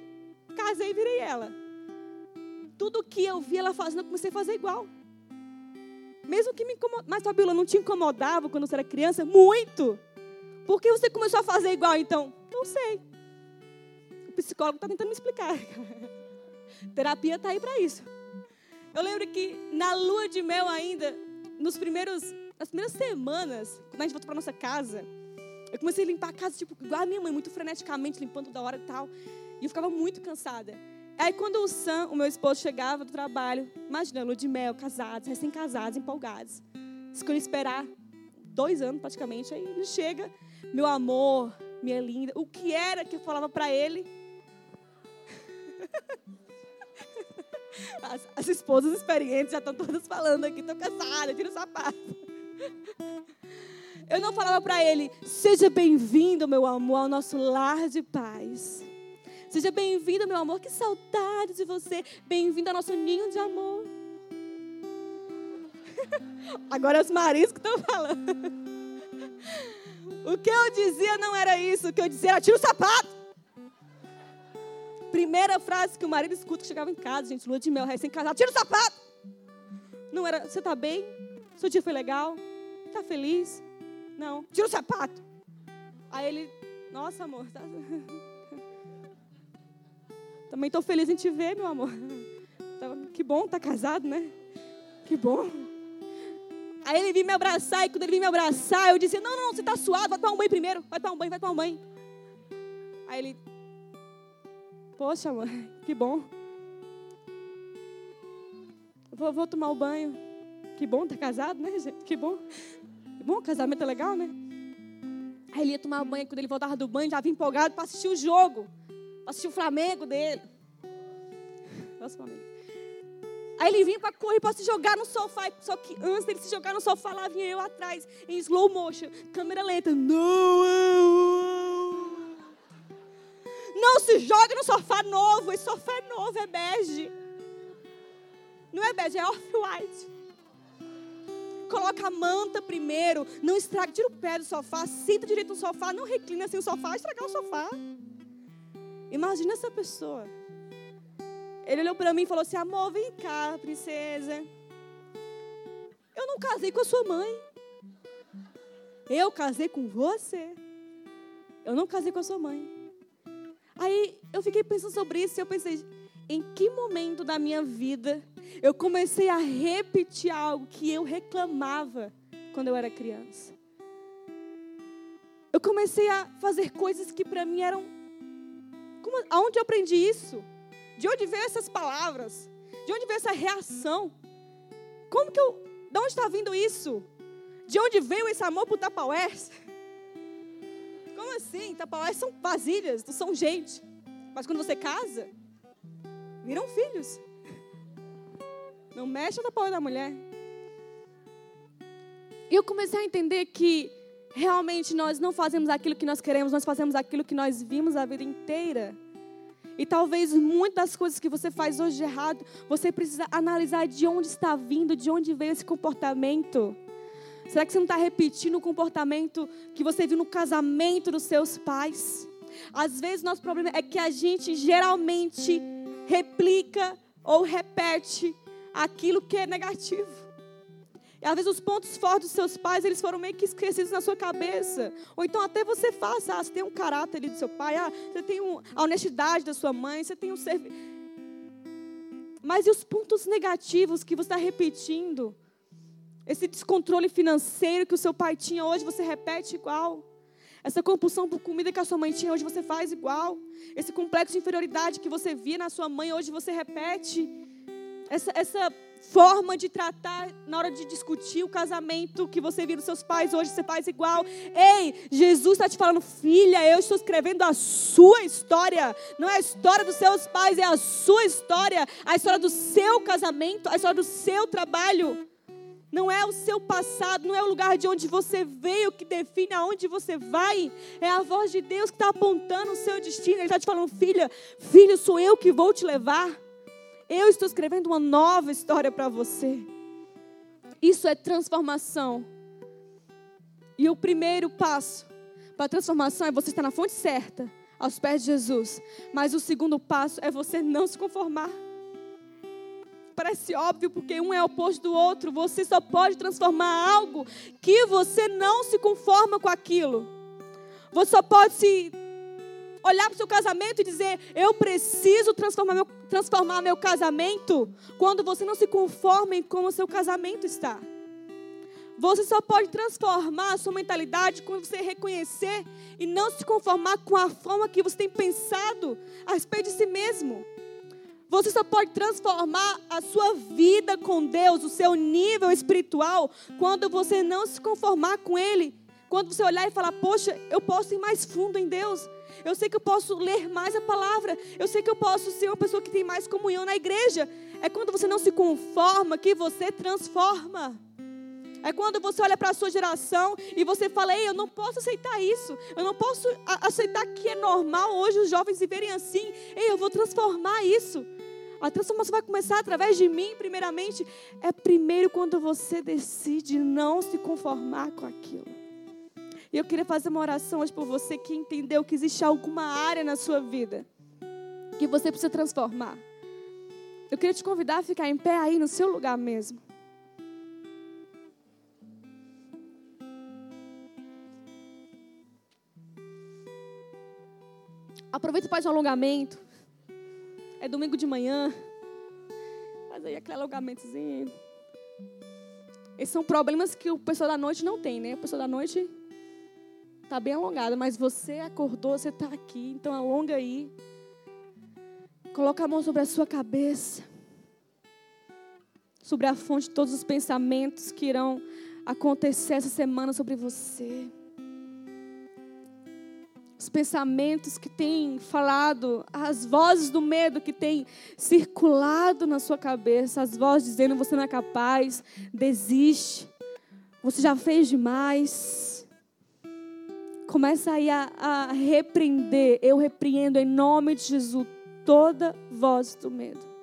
Casei e virei ela. Tudo que eu vi ela fazendo, eu comecei a fazer igual. Mesmo que me incomodasse. Mas, Fabiola, não te incomodava quando você era criança? Muito. Por que você começou a fazer igual, então? Não sei. O psicólogo está tentando me explicar. Terapia está aí para isso. Eu lembro que na lua de mel ainda, nos primeiros, nas primeiras semanas, quando a gente voltou para nossa casa, eu comecei a limpar a casa, tipo, igual a minha mãe, muito freneticamente, limpando toda hora e tal. E eu ficava muito cansada. Aí quando o Sam, o meu esposo, chegava do trabalho, imagina, lua de mel, casados, recém-casados, empolgados. Escolhi esperar dois anos praticamente. Aí ele chega, meu amor, minha linda. O que era que eu falava para ele? As, as esposas experientes já estão todas falando aqui, estou cansada, tira o sapato. Eu não falava para ele, seja bem-vindo, meu amor, ao nosso lar de paz. Seja bem-vindo, meu amor, que saudade de você. Bem-vindo ao nosso ninho de amor. Agora os maridos que estão falando. O que eu dizia não era isso. O que eu dizia era: tira o sapato. Primeira frase que o marido escuta que chegava em casa, gente, lua de mel, recém-casado: tira o sapato. Não era: você está bem? Seu dia foi legal? Está feliz? Não. Tira o sapato. Aí ele: nossa, amor, tá... também estou feliz em te ver, meu amor. Que bom, tá casado, né? Que bom. Aí ele vinha me abraçar, e quando ele vinha me abraçar, eu disse: Não, não, você está suado, vai tomar um banho primeiro. Vai tomar um banho, vai tomar um banho. Aí ele: Poxa, mãe, que bom. Vou, vou tomar o um banho. Que bom, tá casado, né, gente? Que bom. Que bom, casamento é legal, né? Aí ele ia tomar banho, quando ele voltava do banho, já vinha empolgado para assistir o jogo. Assistir o Flamengo dele. Nossa, Flamengo. Aí ele vinha para correr para se jogar no sofá. Só que antes dele se jogar no sofá, lá vinha eu atrás, em slow motion, câmera lenta. Não! Não se joga no sofá novo. Esse sofá é novo, é bege. Não é bege, é off-white. Coloca a manta primeiro. Não estraga, tira o pé do sofá, senta direito no sofá, não reclina assim o sofá, estragar o sofá. Imagina essa pessoa. Ele olhou para mim e falou assim: Amor, vem cá, princesa. Eu não casei com a sua mãe. Eu casei com você. Eu não casei com a sua mãe. Aí eu fiquei pensando sobre isso e eu pensei: em que momento da minha vida eu comecei a repetir algo que eu reclamava quando eu era criança? Eu comecei a fazer coisas que para mim eram. Como, aonde eu aprendi isso? De onde veio essas palavras? De onde veio essa reação? Como que eu. De onde está vindo isso? De onde veio esse amor por Tapaués? Como assim? Tapaués são vasilhas, não são gente. Mas quando você casa, viram filhos. Não mexa na Tapaués da mulher. E eu comecei a entender que realmente nós não fazemos aquilo que nós queremos, nós fazemos aquilo que nós vimos a vida inteira. E talvez muitas das coisas que você faz hoje de errado, você precisa analisar de onde está vindo, de onde veio esse comportamento. Será que você não está repetindo o comportamento que você viu no casamento dos seus pais? Às vezes nosso problema é que a gente geralmente replica ou repete aquilo que é negativo. E às vezes os pontos fortes dos seus pais, eles foram meio que esquecidos na sua cabeça. Ou então até você faz, ah, você tem um caráter ali do seu pai, ah, você tem um, a honestidade da sua mãe, você tem um serviço. Mas e os pontos negativos que você está repetindo? Esse descontrole financeiro que o seu pai tinha, hoje você repete igual. Essa compulsão por comida que a sua mãe tinha, hoje você faz igual. Esse complexo de inferioridade que você via na sua mãe, hoje você repete. Essa, essa forma de tratar na hora de discutir o casamento que você viu dos seus pais, hoje você faz igual. Ei, Jesus está te falando, filha, eu estou escrevendo a sua história. Não é a história dos seus pais, é a sua história, a história do seu casamento, a história do seu trabalho. Não é o seu passado, não é o lugar de onde você veio que define aonde você vai. É a voz de Deus que está apontando o seu destino. Ele está te falando, filha, filho, sou eu que vou te levar. Eu estou escrevendo uma nova história para você. Isso é transformação. E o primeiro passo para a transformação é você estar na fonte certa, aos pés de Jesus. Mas o segundo passo é você não se conformar. Parece óbvio, porque um é oposto do outro. Você só pode transformar algo que você não se conforma com aquilo. Você só pode se olhar para o seu casamento e dizer: Eu preciso transformar meu, transformar meu casamento, quando você não se conforma em como o seu casamento está. Você só pode transformar a sua mentalidade quando você reconhecer e não se conformar com a forma que você tem pensado a respeito de si mesmo. Você só pode transformar a sua vida com Deus, o seu nível espiritual, quando você não se conformar com Ele Quando você olhar e falar, poxa, eu posso ir mais fundo em Deus. Eu sei que eu posso ler mais a palavra. Eu sei que eu posso ser uma pessoa que tem mais comunhão na igreja. É quando você não se conforma que você transforma. É quando você olha para a sua geração e você fala: Ei, eu não posso aceitar isso. Eu não posso aceitar que é normal hoje os jovens viverem assim. Ei, eu vou transformar isso. A transformação vai começar através de mim, primeiramente. É primeiro quando você decide não se conformar com aquilo. E eu queria fazer uma oração hoje por você que entendeu que existe alguma área na sua vida que você precisa transformar. Eu queria te convidar a ficar em pé aí no seu lugar mesmo. Aproveita para fazer um alongamento. É domingo de manhã. Faz aí aquele alongamentozinho. Esses são problemas que o pessoal da noite não tem, né? O pessoal da noite está bem alongado, mas você acordou, você está aqui, então alonga aí. Coloca a mão sobre a sua cabeça. Sobre a fonte de todos os pensamentos que irão acontecer essa semana sobre você os pensamentos que têm falado, as vozes do medo que têm circulado na sua cabeça, as vozes dizendo você não é capaz, desiste, você já fez demais. Começa aí a, a repreender, eu repreendo em nome de Jesus toda voz do medo.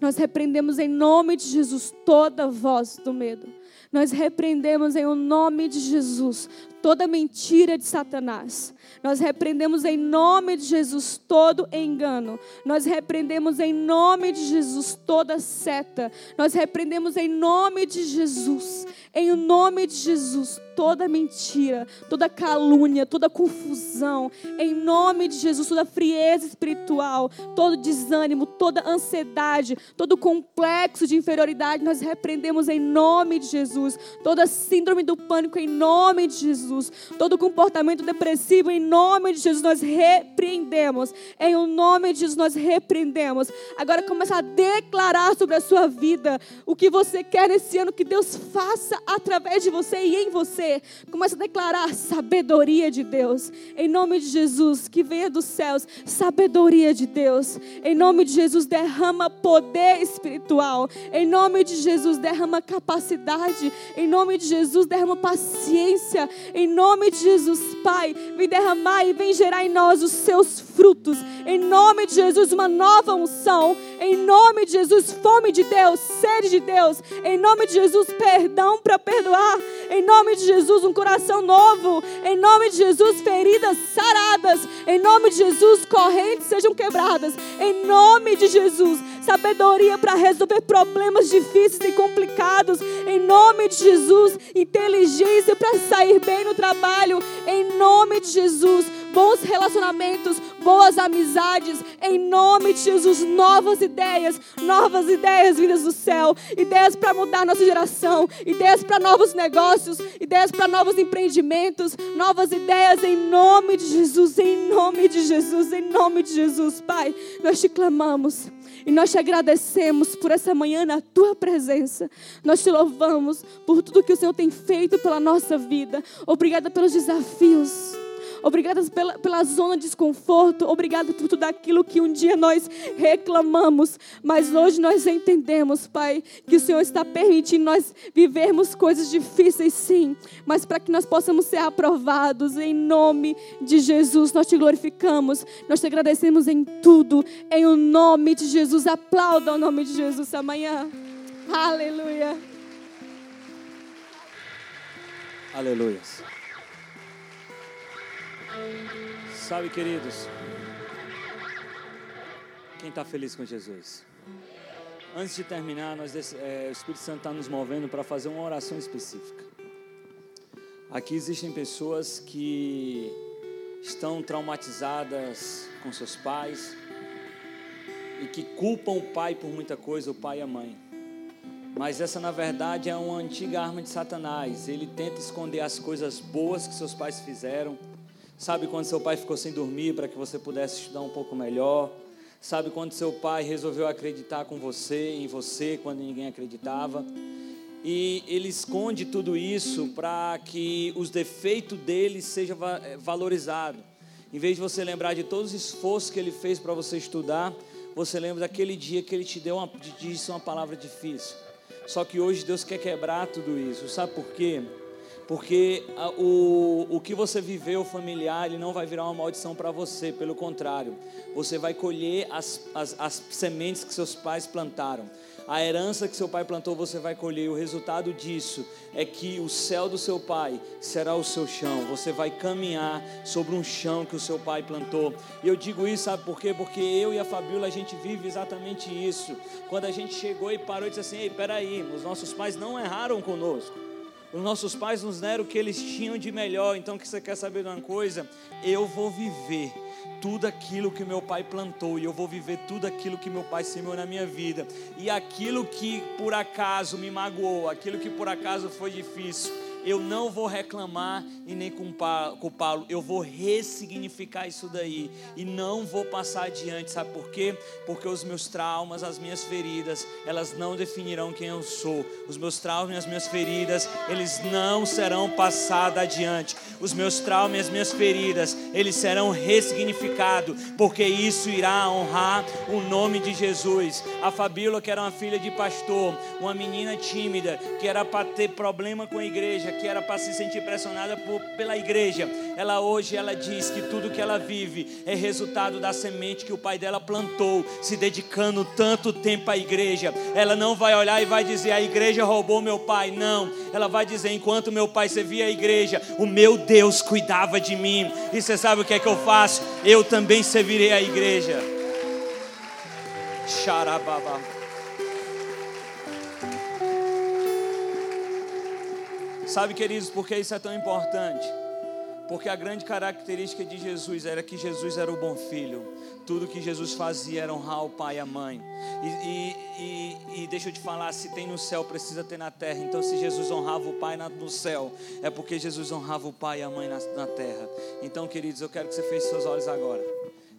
Nós repreendemos em nome de Jesus toda voz do medo. Nós repreendemos em nome de Jesus toda mentira de Satanás. Nós repreendemos em nome de Jesus todo engano. Nós repreendemos em nome de Jesus toda seta. Nós repreendemos em nome de Jesus, em nome de Jesus, toda mentira, toda calúnia, toda confusão. Em nome de Jesus, toda frieza espiritual, todo desânimo, toda ansiedade, todo complexo de inferioridade, nós repreendemos em nome de Jesus. Toda síndrome do pânico em nome de Jesus. Todo comportamento depressivo, em nome de Jesus, nós repreendemos. Em o nome de Jesus, nós repreendemos. Agora começa a declarar sobre a sua vida o que você quer nesse ano que Deus faça através de você e em você. Começa a declarar sabedoria de Deus. Em nome de Jesus, que venha dos céus, sabedoria de Deus. Em nome de Jesus, derrama poder espiritual. Em nome de Jesus, derrama capacidade. Em nome de Jesus, derrama paciência. Em nome de Jesus, Pai, vem derramar e vem gerar em nós os seus frutos. Em nome de Jesus, uma nova unção. Em nome de Jesus, fome de Deus, sede de Deus. Em nome de Jesus, perdão para perdoar. Em nome de Jesus, um coração novo. Em nome de Jesus, feridas saradas. Em nome de Jesus, correntes sejam quebradas. Em nome de Jesus, sabedoria para resolver problemas difíceis e complicados. Em nome de Jesus, inteligência para sair bem no trabalho. Em nome de Jesus, bons relacionamentos, boas amizades, em nome de Jesus, novas ideias, novas ideias vindas do céu, ideias para mudar nossa geração, ideias para novos negócios, ideias para novos empreendimentos, novas ideias em nome de Jesus, em nome de Jesus, em nome de Jesus, Pai, nós te clamamos. E nós te agradecemos por essa manhã na tua presença. Nós te louvamos por tudo que o Senhor tem feito pela nossa vida. Obrigada pelos desafios. Obrigada pela, pela zona de desconforto. Obrigada por tudo aquilo que um dia nós reclamamos. Mas hoje nós entendemos, Pai, que o Senhor está permitindo nós vivermos coisas difíceis, sim. Mas para que nós possamos ser aprovados em nome de Jesus. Nós te glorificamos. Nós te agradecemos em tudo. Em o nome de Jesus. Aplauda o nome de Jesus amanhã. Aleluia. Aleluia. Sabe, queridos, quem está feliz com Jesus? Antes de terminar, nós, é, o Espírito Santo está nos movendo para fazer uma oração específica. Aqui existem pessoas que estão traumatizadas com seus pais e que culpam o pai por muita coisa, o pai e a mãe. Mas essa, na verdade, é uma antiga arma de Satanás. Ele tenta esconder as coisas boas que seus pais fizeram Sabe quando seu pai ficou sem dormir para que você pudesse estudar um pouco melhor? Sabe quando seu pai resolveu acreditar com você, em você, quando ninguém acreditava? e ele esconde tudo isso para que os defeitos dele sejam eh, valorizados. Em vez de você lembrar de todos os esforços que ele fez para você estudar, você lembra daquele dia que ele te deu uma, disse uma palavra difícil. Só que hoje Deus quer quebrar tudo isso. Sabe por quê? Porque o, o que você viveu familiar, ele não vai virar uma maldição para você, pelo contrário, você vai colher as, as, as sementes que seus pais plantaram. A herança que seu pai plantou, você vai colher. E o resultado disso é que o céu do seu pai será o seu chão. Você vai caminhar sobre um chão que o seu pai plantou. E eu digo isso, sabe por quê? Porque eu e a Fabiola, a gente vive exatamente isso. Quando a gente chegou e parou e disse assim: Ei, peraí, os nossos pais não erraram conosco. Os nossos pais nos deram o que eles tinham de melhor. Então, que você quer saber de uma coisa? Eu vou viver tudo aquilo que meu pai plantou e eu vou viver tudo aquilo que meu pai semeou na minha vida. E aquilo que por acaso me magoou, aquilo que por acaso foi difícil, eu não vou reclamar e nem culpá-lo, eu vou ressignificar isso daí e não vou passar adiante, sabe por quê? Porque os meus traumas, as minhas feridas, elas não definirão quem eu sou. Os meus traumas e as minhas feridas, eles não serão passados adiante. Os meus traumas e as minhas feridas, eles serão ressignificados, porque isso irá honrar o nome de Jesus. A Fabíola, que era uma filha de pastor, uma menina tímida, que era para ter problema com a igreja, que era para se sentir pressionada por, pela igreja, ela hoje ela diz que tudo que ela vive é resultado da semente que o pai dela plantou, se dedicando tanto tempo à igreja. Ela não vai olhar e vai dizer a igreja roubou meu pai, não. Ela vai dizer enquanto meu pai servia a igreja, o meu Deus cuidava de mim. E você sabe o que é que eu faço? Eu também servirei a igreja. Xarababa. Sabe, queridos, por que isso é tão importante? Porque a grande característica de Jesus era que Jesus era o bom filho. Tudo que Jesus fazia era honrar o pai e a mãe. E, e, e, e deixa eu te falar: se tem no céu, precisa ter na terra. Então, se Jesus honrava o pai no céu, é porque Jesus honrava o pai e a mãe na, na terra. Então, queridos, eu quero que você feche seus olhos agora.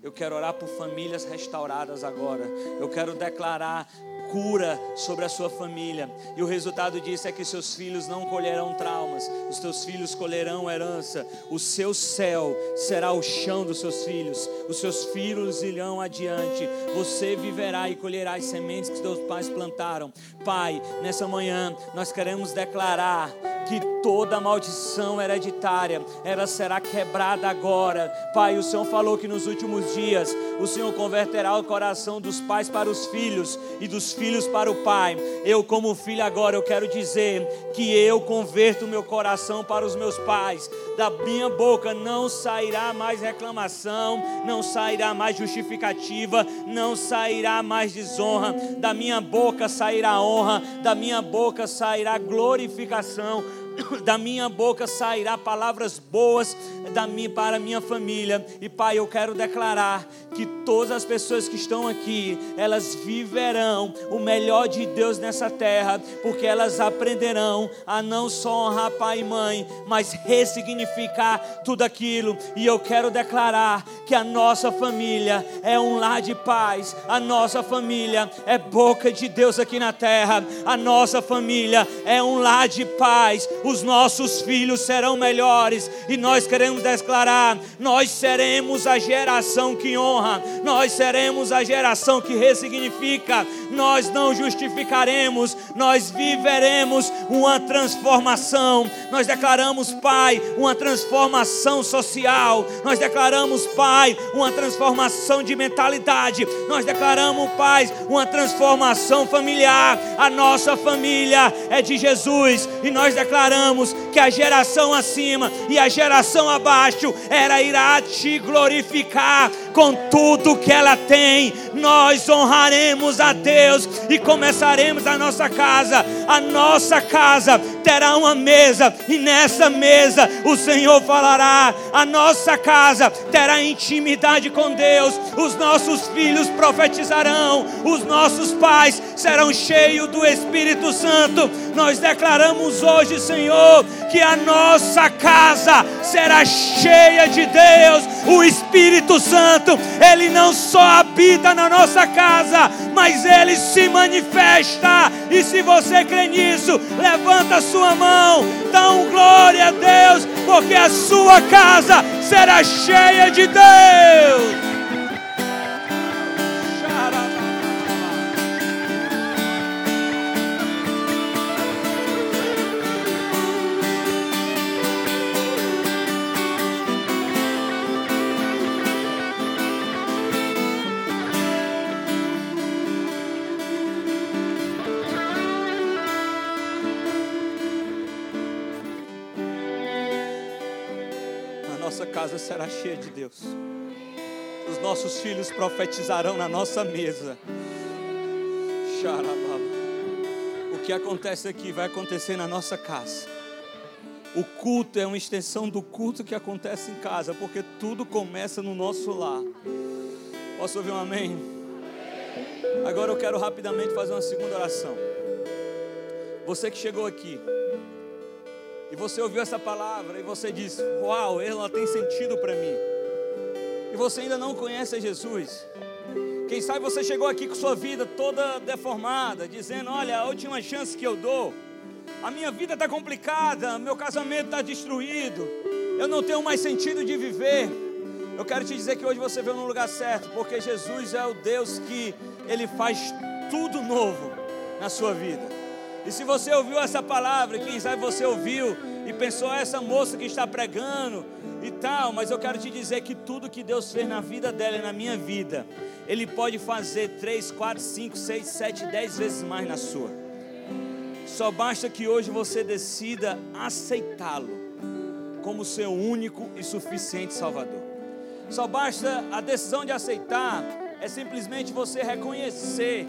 Eu quero orar por famílias restauradas agora. Eu quero declarar cura sobre a sua família. E o resultado disso é que seus filhos não colherão traumas, os teus filhos colherão herança. O seu céu será o chão dos seus filhos. Os seus filhos irão adiante. Você viverá e colherá as sementes que seus pais plantaram. Pai, nessa manhã nós queremos declarar que toda maldição hereditária ela será quebrada agora. Pai, o Senhor falou que nos últimos dias o Senhor converterá o coração dos pais para os filhos e dos filhos para o pai. Eu como filho agora eu quero dizer que eu converto meu coração para os meus pais. Da minha boca não sairá mais reclamação, não sairá mais justificativa, não sairá mais desonra. Da minha boca sairá honra, da minha boca sairá glorificação da minha boca sairá palavras boas da minha, para minha família. E Pai, eu quero declarar que todas as pessoas que estão aqui, elas viverão o melhor de Deus nessa terra, porque elas aprenderão a não só honrar pai e mãe, mas ressignificar tudo aquilo. E eu quero declarar que a nossa família é um lar de paz, a nossa família é boca de Deus aqui na terra, a nossa família é um lar de paz os nossos filhos serão melhores, e nós queremos declarar: nós seremos a geração que honra, nós seremos a geração que ressignifica, nós não justificaremos, nós viveremos uma transformação. Nós declaramos, Pai, uma transformação social, nós declaramos, Pai, uma transformação de mentalidade, nós declaramos, Pai, uma transformação familiar. A nossa família é de Jesus e nós declaramos declaramos que a geração acima e a geração abaixo era irá te glorificar com tudo que ela tem. Nós honraremos a Deus e começaremos a nossa casa. A nossa casa terá uma mesa e nessa mesa o Senhor falará. A nossa casa terá intimidade com Deus. Os nossos filhos profetizarão. Os nossos pais serão cheios do Espírito Santo. Nós declaramos hoje, Senhor, que a nossa casa será cheia de Deus. O Espírito Santo Espírito, ele não só habita na nossa casa, mas ele se manifesta. E se você crê nisso, levanta sua mão, dá um glória a Deus, porque a sua casa será cheia de Deus. Será cheia de Deus. Os nossos filhos profetizarão na nossa mesa. O que acontece aqui vai acontecer na nossa casa. O culto é uma extensão do culto que acontece em casa, porque tudo começa no nosso lar. Posso ouvir um amém? Agora eu quero rapidamente fazer uma segunda oração. Você que chegou aqui, e você ouviu essa palavra e você diz: Uau, ela tem sentido para mim. E você ainda não conhece Jesus. Quem sabe você chegou aqui com sua vida toda deformada, dizendo: Olha, a última chance que eu dou, a minha vida está complicada, meu casamento está destruído, eu não tenho mais sentido de viver. Eu quero te dizer que hoje você veio no lugar certo, porque Jesus é o Deus que Ele faz tudo novo na sua vida. E se você ouviu essa palavra, quem sabe você ouviu e pensou, ah, essa moça que está pregando e tal, mas eu quero te dizer que tudo que Deus fez na vida dela e na minha vida, Ele pode fazer 3, 4, 5, 6, 7, 10 vezes mais na sua. Só basta que hoje você decida aceitá-lo como seu único e suficiente Salvador. Só basta a decisão de aceitar, é simplesmente você reconhecer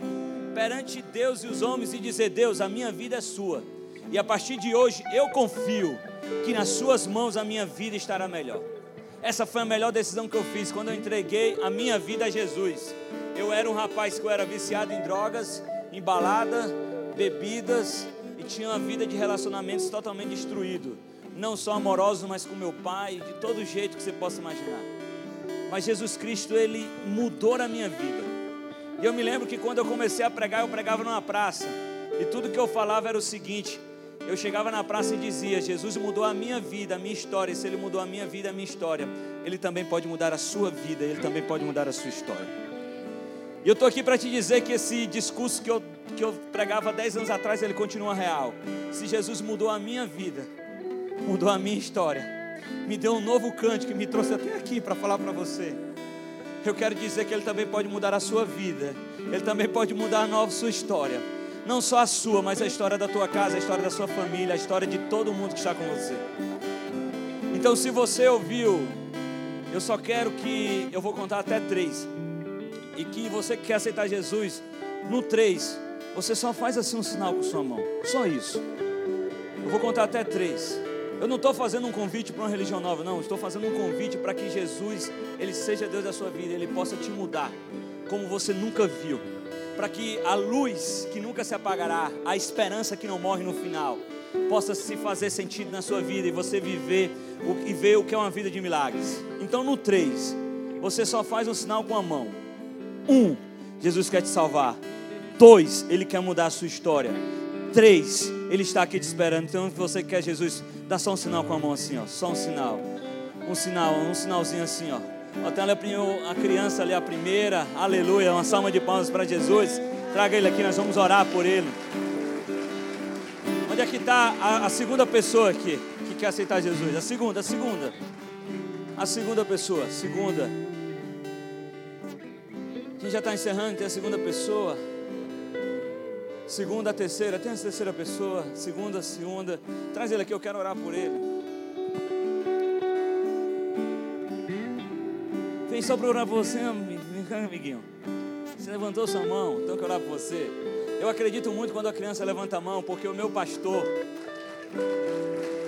perante Deus e os homens e dizer: Deus, a minha vida é sua. E a partir de hoje eu confio que nas suas mãos a minha vida estará melhor. Essa foi a melhor decisão que eu fiz quando eu entreguei a minha vida a Jesus. Eu era um rapaz que eu era viciado em drogas, em balada, bebidas e tinha uma vida de relacionamentos totalmente destruído. Não só amoroso, mas com meu pai, de todo jeito que você possa imaginar. Mas Jesus Cristo, ele mudou a minha vida. E eu me lembro que quando eu comecei a pregar, eu pregava numa praça. E tudo que eu falava era o seguinte: eu chegava na praça e dizia: Jesus mudou a minha vida, a minha história. E se Ele mudou a minha vida, a minha história, Ele também pode mudar a sua vida, Ele também pode mudar a sua história. E eu estou aqui para te dizer que esse discurso que eu, que eu pregava 10 anos atrás, ele continua real. Se Jesus mudou a minha vida, mudou a minha história, me deu um novo cântico que me trouxe até aqui para falar para você eu quero dizer que Ele também pode mudar a sua vida, Ele também pode mudar a nova sua história. Não só a sua, mas a história da tua casa, a história da sua família, a história de todo mundo que está com você. Então, se você ouviu, eu só quero que eu vou contar até três. E que você que quer aceitar Jesus, no três, você só faz assim um sinal com sua mão. Só isso. Eu vou contar até três. Eu não estou fazendo um convite para uma religião nova, não. Estou fazendo um convite para que Jesus, Ele seja Deus da sua vida, Ele possa te mudar como você nunca viu. Para que a luz que nunca se apagará, a esperança que não morre no final, possa se fazer sentido na sua vida e você viver e ver o que é uma vida de milagres. Então, no 3, você só faz um sinal com a mão. Um, Jesus quer te salvar. Dois, Ele quer mudar a sua história. Três, Ele está aqui te esperando. Então, se você quer Jesus, dá só um sinal com a mão assim, ó. Só um sinal. Um sinal, um sinalzinho assim, ó. Até a criança ali, a primeira. Aleluia. Uma salva de palmas para Jesus. Traga ele aqui, nós vamos orar por ele. Onde é que está a, a segunda pessoa aqui que quer aceitar Jesus? A segunda, a segunda. A segunda pessoa, segunda. A gente já está encerrando, tem a segunda pessoa. Segunda, terceira, tem a terceira pessoa. Segunda, segunda. Traz ele aqui, eu quero orar por ele. Vem só para orar por você, amiguinho. Você levantou sua mão, então eu quero orar por você. Eu acredito muito quando a criança levanta a mão, porque o meu pastor.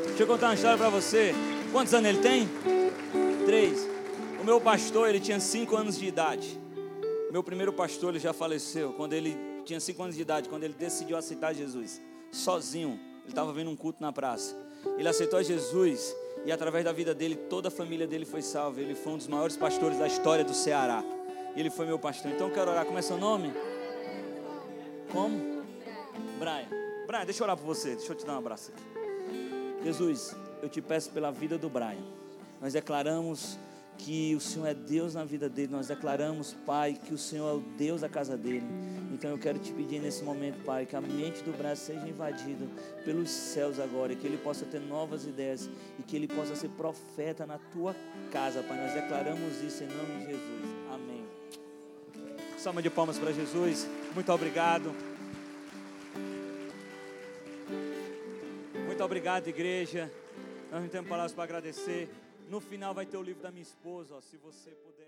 Deixa eu contar uma história para você. Quantos anos ele tem? Três. O meu pastor, ele tinha cinco anos de idade. Meu primeiro pastor, ele já faleceu. Quando ele tinha cinco anos de idade, quando ele decidiu aceitar Jesus, sozinho. Ele estava vendo um culto na praça. Ele aceitou Jesus E através da vida dele, toda a família dele foi salva. Ele foi um dos maiores pastores da história do Ceará. Ele foi meu pastor. Então eu quero orar. Como é seu nome? Como? Brian. Brian, deixa eu orar por você. Deixa eu te dar um abraço aqui. Jesus, eu te peço pela vida do Brian. Nós declaramos que o Senhor é Deus na vida dele. Nós declaramos, Pai, que o Senhor é o Deus da casa dele. Então eu quero te pedir nesse momento, Pai, que a mente do Brasil seja invadida pelos céus agora, que ele possa ter novas ideias e que ele possa ser profeta na tua casa, Pai. Nós declaramos isso em nome de Jesus. Amém. Salma de palmas para Jesus. Muito obrigado. Muito obrigado, igreja. Nós não temos palavras para agradecer. No final vai ter o livro da minha esposa, ó, se você puder.